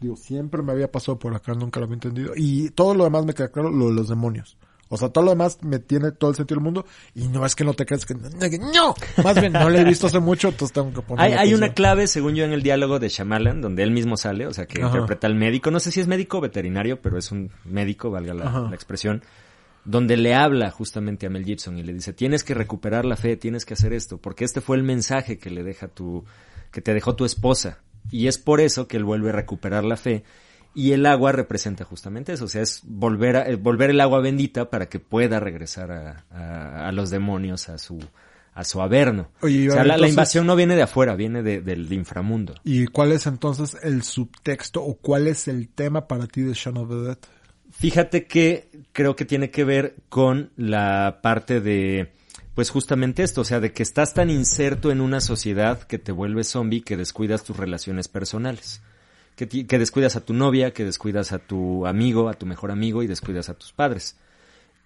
digo, siempre me había pasado por acá, nunca lo había entendido. Y todo lo demás me queda claro, lo de los demonios. O sea, todo lo demás me tiene todo el sentido del mundo y no es que no te creas que no, más bien no lo he visto hace mucho, entonces tengo que poner Hay, hay una clave, según yo, en el diálogo de Shyamalan, donde él mismo sale, o sea, que Ajá. interpreta al médico. No sé si es médico o veterinario, pero es un médico, valga la expresión, donde le habla justamente a Mel Gibson y le dice, tienes que recuperar la fe, tienes que hacer esto, porque este fue el mensaje que le deja tu, que te dejó tu esposa. Y es por eso que él vuelve a recuperar la fe. Y el agua representa justamente eso, o sea, es volver, a, eh, volver el agua bendita para que pueda regresar a, a- a los demonios, a su, a su averno. Oye, o sea, la, la entonces- invasión no viene de afuera, viene de- del inframundo. ¿Y cuál es entonces el subtexto o cuál es el tema para ti de Shaun of the Dead? Fíjate que creo que tiene que ver con la parte de, pues justamente esto, o sea, de que estás tan inserto en una sociedad que te vuelve zombie que descuidas tus relaciones personales. Que, descuidas a tu novia, que descuidas a tu amigo, a tu mejor amigo y descuidas a tus padres.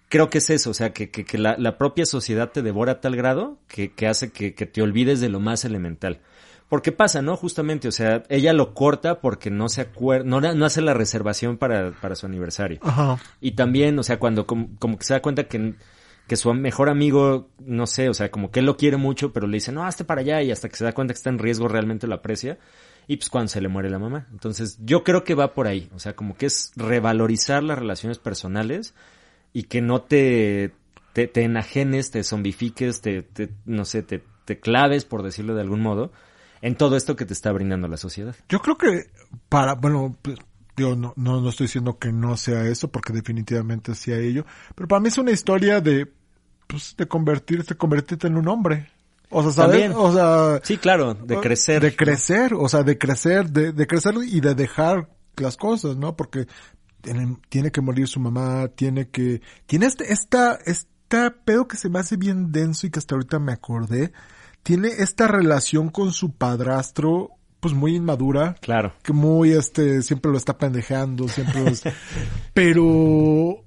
Creo que es eso, o sea, que, que, que la, la propia sociedad te devora a tal grado que, que hace que, que te olvides de lo más elemental. Porque pasa, ¿no? Justamente, o sea, ella lo corta porque no se acuerda, no, no hace la reservación para, para su aniversario. Ajá. Y también, o sea, cuando como, como que se da cuenta que, que su mejor amigo, no sé, o sea, como que él lo quiere mucho, pero le dice, no, hazte para allá, y hasta que se da cuenta que está en riesgo realmente lo aprecia. Y pues cuando se le muere la mamá. Entonces, yo creo que va por ahí. O sea, como que es revalorizar las relaciones personales y que no te, te, enajenes, te zombifiques, te, no sé, te, te claves, por decirlo de algún modo, en todo esto que te está brindando la sociedad. Yo creo que para, bueno, pues, digo, no, no, no estoy diciendo que no sea eso, porque definitivamente sea ello, pero para mí es una historia de, pues, de convertirte, convertirte en un hombre. O sea, ¿sabes? También. O sea, Sí, claro, de crecer. De crecer, o sea, de crecer, de, de crecer y de dejar las cosas, ¿no? Porque tiene, tiene que morir su mamá, tiene que, tiene este, esta, esta pedo que se me hace bien denso y que hasta ahorita me acordé, tiene esta relación con su padrastro, pues muy inmadura, Claro. que muy este siempre lo está pendejeando, siempre <laughs> pero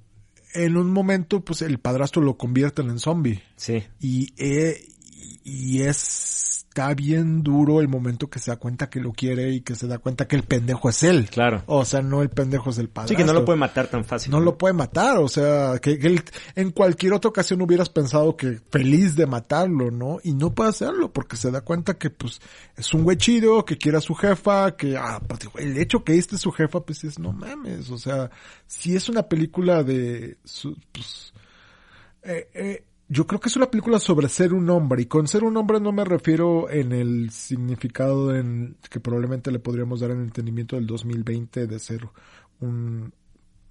en un momento pues el padrastro lo convierten en zombie Sí. y eh, y es está bien duro el momento que se da cuenta que lo quiere y que se da cuenta que el pendejo es él. Claro. O sea, no el pendejo es el padrastro. Sí, que no lo puede matar tan fácil. No lo puede matar, o sea, que, que él- en cualquier otra ocasión hubieras pensado que feliz de matarlo, ¿no? Y no puede hacerlo porque se da cuenta que pues es un güey chido, que quiere a su jefa, que ah, pues, el hecho que este es su jefa, pues es no mames, o sea, si es una película de pues, eh, eh, yo creo que es una película sobre ser un hombre y con ser un hombre no me refiero en el significado en que probablemente le podríamos dar en el entendimiento del 2020 de ser un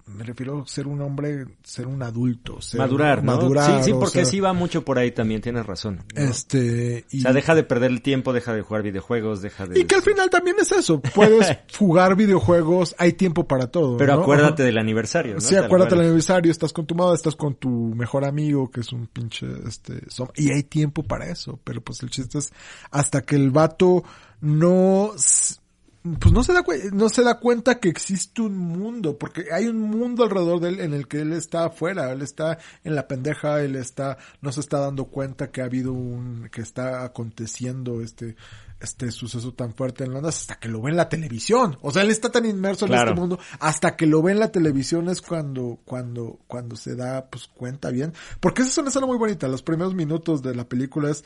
me refiero a ser un hombre, ser un adulto, ser Madurar, ¿no? madurar, sí, sí, o porque sea, sí va mucho por ahí también, tienes razón. ¿no? Este, y, O sea, deja de perder el tiempo, deja de jugar videojuegos, deja de... y que al final también es eso, puedes <laughs> jugar videojuegos, hay tiempo para todo. Pero ¿no? acuérdate Ajá. del aniversario, ¿no? Sí, Tal acuérdate del aniversario, estás con tu madre, estás con tu mejor amigo, que es un pinche, este, som- y hay tiempo para eso, pero pues el chiste es hasta que el vato no, pues no se da no se da cuenta que existe un mundo, porque hay un mundo alrededor de él en el que él está afuera, él está en la pendeja, él está, no se está dando cuenta que ha habido un, que está aconteciendo este, este suceso tan fuerte en Londres hasta que lo ve en la televisión. O sea, él está tan inmerso en este mundo hasta que lo ve en la televisión es cuando, cuando, cuando se da, pues, cuenta bien. Porque esa es una escena muy bonita. Los primeros minutos de la película es,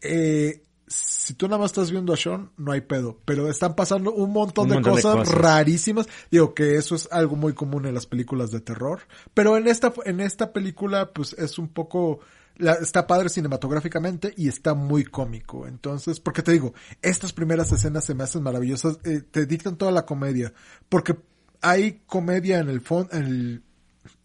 eh, si tú nada más estás viendo a Sean, no hay pedo. Pero están pasando un montón, Un de, montón de cosas cosas. rarísimas. Digo que eso es algo muy común en las películas de terror. Pero en esta, en esta película, pues es un poco, la- está padre cinematográficamente y está muy cómico. Entonces, porque te digo, estas primeras escenas se me hacen maravillosas, eh, te dictan toda la comedia. Porque hay comedia en el fondo, en el,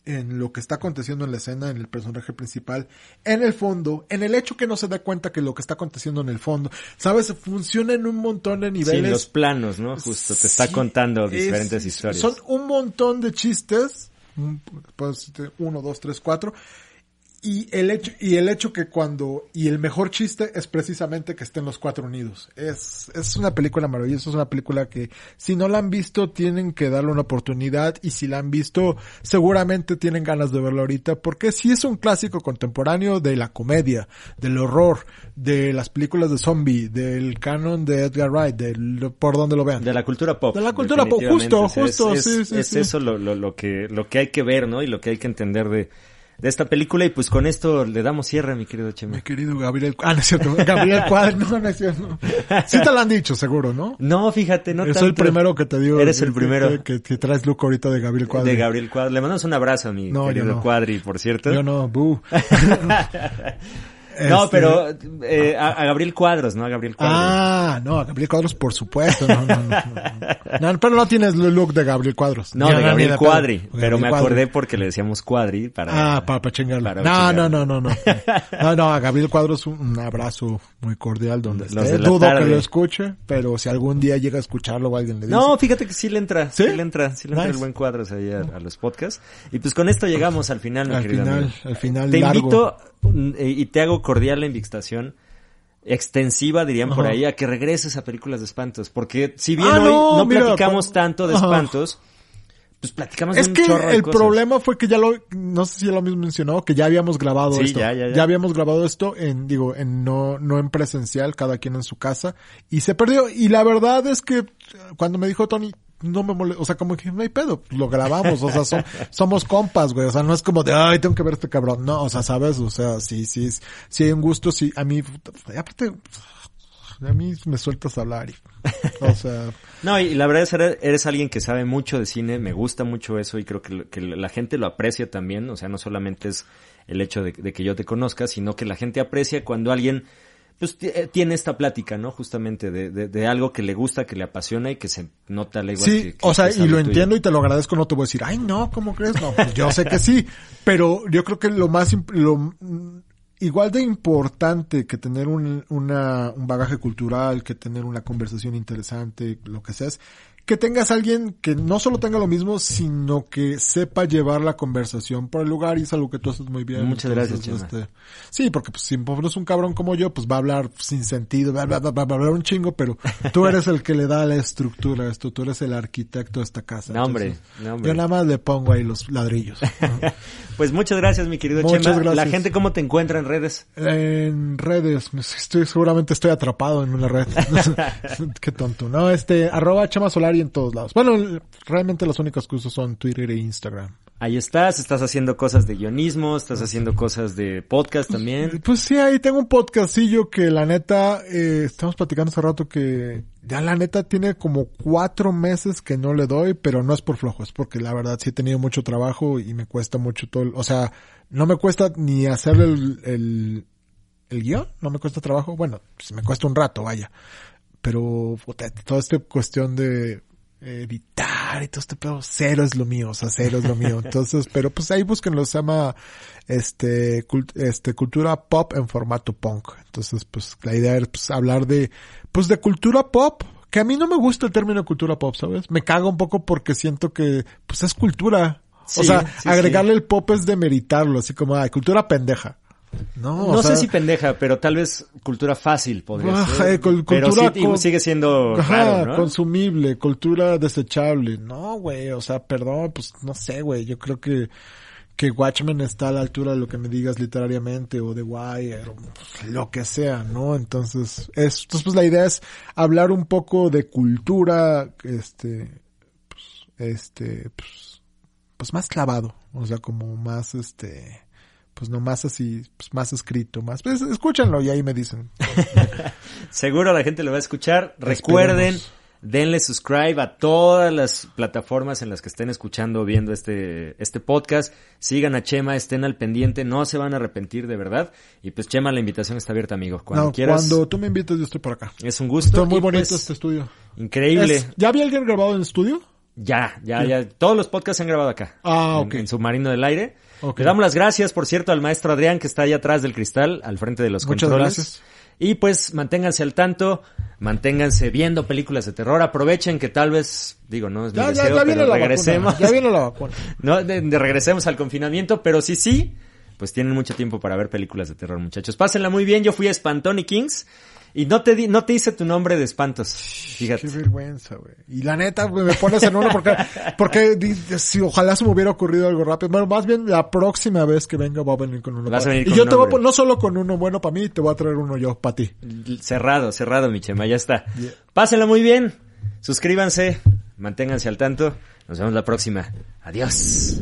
en lo que está aconteciendo en la escena, en el personaje principal, en el fondo, en el hecho que no se da cuenta que lo que está aconteciendo en el fondo, sabes, funciona en un montón de Sí, niveles. los planos, ¿no? Justo, te está Sí, contando es- diferentes historias. Son un montón de chistes, un- pues, uno, dos, tres, cuatro, y el hecho, y el hecho que cuando, y el mejor chiste es precisamente que estén los cuatro unidos. Es, es una película maravillosa, es una película que si no la han visto tienen que darle una oportunidad y si la han visto seguramente tienen ganas de verla ahorita porque sí es un clásico contemporáneo de la comedia, del horror, de las películas de zombie, del canon de Edgar Wright, del, por donde lo vean. De la cultura pop. De la cultura pop, justo, O sea, justo, es, sí, sí, es sí. eso lo, lo, lo que, lo que hay que ver, ¿no? Y lo que hay que entender de, de esta película. Y pues con esto le damos cierre, mi querido Chema. Mi querido Gabriel, ah, no es cierto, Gabriel Cuadro, no, no es cierto. Sí te lo han dicho, seguro, ¿no? No, fíjate, no Soy el tanto. primero que te digo. Eres que- el primero. Que, que- traes look ahorita de Gabriel Cuadro. De Gabriel Cuadri. Le mandamos un abrazo a mi No, querido no. Cuadri, por cierto. Yo no, bu. <laughs> No, Este, pero eh, a, a Gabriel Cuadros, ¿no? A Gabriel Cuadri. Ah, no, a Gabriel Cuadros, por supuesto. No, no, no, pero no tienes el look de Gabriel Cuadros. no, de Gabriel. Cuadri. Pero Gabriel me Cuadri. acordé porque le decíamos Cuadri para... Ah, para, chingarlo. para no, chingarlo. no, no, no, no. No, no, a Gabriel Cuadros un, abrazo muy cordial donde Los esté. Dudo tarde. que lo escuche, pero si algún día llega a escucharlo o alguien le dice. No, fíjate que sí le entra, sí, ¿Sí? le entra, sí le entra el buen cuadros ahí a, a los podcasts. Y pues con esto llegamos al final, mi al querido final, amigo. al final Te largo. invito y te hago cordial la invitación extensiva, dirían por ahí, a que regreses a películas de espantos. Porque si bien Ah, hoy no, no, mira, platicamos tanto de Ajá. espantos, pues platicamos de Es un que chorro de el cosas. problema fue que ya lo, no sé si ya lo mismo mencionó, que ya habíamos grabado Sí, esto. ya, ya, ya. habíamos grabado esto en, digo, en no, no en presencial, cada quien en su casa, y se perdió. Y la verdad es que eh, cuando me dijo Tony, no me molesta, o sea, como que no hay pedo, lo grabamos, o sea, son- <laughs> somos compas, güey, o sea, no es como de, ay, tengo que ver este cabrón, no, o sea, sabes, o sea, sí, sí, sí hay un gusto, sí, a mí, aparte, a mí me sueltas a hablar y, o sea, <laughs> No, y la verdad es eres, eres alguien que sabe mucho de cine, me gusta mucho eso y creo que, que la gente lo aprecia también, o sea, no solamente es el hecho de, de que yo te conozca, sino que la gente aprecia cuando alguien pues eh, tiene esta plática, ¿no? Justamente de, de, de algo que le gusta, que le apasiona y que se nota al igual Sí, que- que- o sea, y lo entiendo y te lo agradezco, no te voy a decir, ay no, ¿cómo crees? No, pues yo sé que sí, pero yo creo que lo más, lo, igual de importante que tener un, una, un bagaje cultural, que tener una conversación interesante, lo que sea, es que tengas alguien que no solo tenga lo mismo, sino que sepa llevar la conversación por el lugar y es algo que tú haces muy bien. Muchas gracias, Chema. este, sí, porque pues, si pones un cabrón como yo, pues va a hablar sin sentido, va, va- va- va a hablar un chingo, pero tú <laughs> eres el que le da la estructura a esto, tú eres el arquitecto de esta casa. No, hombre, Entonces, no, hombre. Yo nada más le pongo ahí los ladrillos. <laughs> Pues muchas gracias, mi querido Muchas Chema. gracias. La gente, ¿cómo te encuentra en redes? En redes, estoy, seguramente estoy atrapado en una red. <laughs> Qué tonto, ¿no? Este, arroba Chema Solari en todos lados. Bueno, realmente las únicas que uso son Twitter e Instagram. Ahí estás, estás haciendo cosas de guionismo, estás haciendo cosas de podcast también. Pues sí, ahí tengo un podcastillo que la neta, eh, estamos platicando hace rato que ya la neta tiene como cuatro meses que no le doy, pero no es por flojo, es porque la verdad sí he tenido mucho trabajo y me cuesta mucho todo, o sea, no me cuesta ni hacer el, el, el guion, no me cuesta trabajo, bueno, pues me cuesta un rato, vaya, pero puta, toda esta cuestión de editar y todo este pedo, cero es lo mío, o sea, cero es lo mío. <laughs> Entonces, pero pues ahí búsquenlo, se llama este, este cultura pop en formato punk. Entonces, pues la idea es pues, hablar de, pues de cultura pop, que a mí no me gusta el término cultura pop, ¿sabes? Me caga un poco porque siento que, pues es cultura. o sea, agregarle el pop es demeritarlo, así como, ay, cultura pendeja. No, no sé si pendeja, pero tal vez cultura fácil podría ser. cultura pero sigue siendo consumible, cultura desechable. No, güey, o sea, perdón, pues no sé, güey, yo creo que que Watchmen está a la altura de lo que me digas literariamente o de Wire o lo que sea, ¿no? Entonces, es, entonces pues la idea es hablar un poco de cultura, este, pues, este, pues, pues más clavado, o sea, como más, este, pues no más así, pues más escrito, más, pues escúchanlo y ahí me dicen. <laughs> Seguro la gente lo va a escuchar. Recuerden, denle subscribe a todas las plataformas en las que estén escuchando o viendo este, este podcast. Sigan a Chema, estén al pendiente, no se van a arrepentir de verdad. Y pues Chema, la invitación está abierta, amigo. Cuando quieras. Cuando tú me invites, yo estoy por acá. Es un gusto. Está muy bonito pues, este estudio. Increíble. ¿Ya había alguien grabado en el estudio? Ya, ya, ya. Todos los podcasts se han grabado acá. Ah, ok. En, Submarino del Aire. Le damos las gracias, por cierto, al maestro Adrián que está allá atrás del cristal, al frente de los Muchas controles. Gracias. Y pues manténganse al tanto, manténganse viendo películas de terror, aprovechen que tal vez, digo, no es mi deseo, pero regresemos. ya viene la vacuna. <laughs> no, de, regresemos al confinamiento, pero sí, sí, pues tienen mucho tiempo para ver películas de terror, muchachos. Pásenla muy bien, yo fui a Spantoni Kings y no te di, no te hice tu nombre de espantos. Fíjate. Qué vergüenza, güey. Y la neta, me pones en uno porque, porque si ojalá se me hubiera ocurrido algo rápido. Bueno, más bien la próxima vez que venga voy a venir con uno. Vas a venir y yo te voy a, no solo con uno bueno para mí, te voy a traer uno yo para ti. Cerrado, cerrado, mi chema, ya está. Pásenlo muy bien. Suscríbanse, manténganse al tanto. Nos vemos la próxima. Adiós.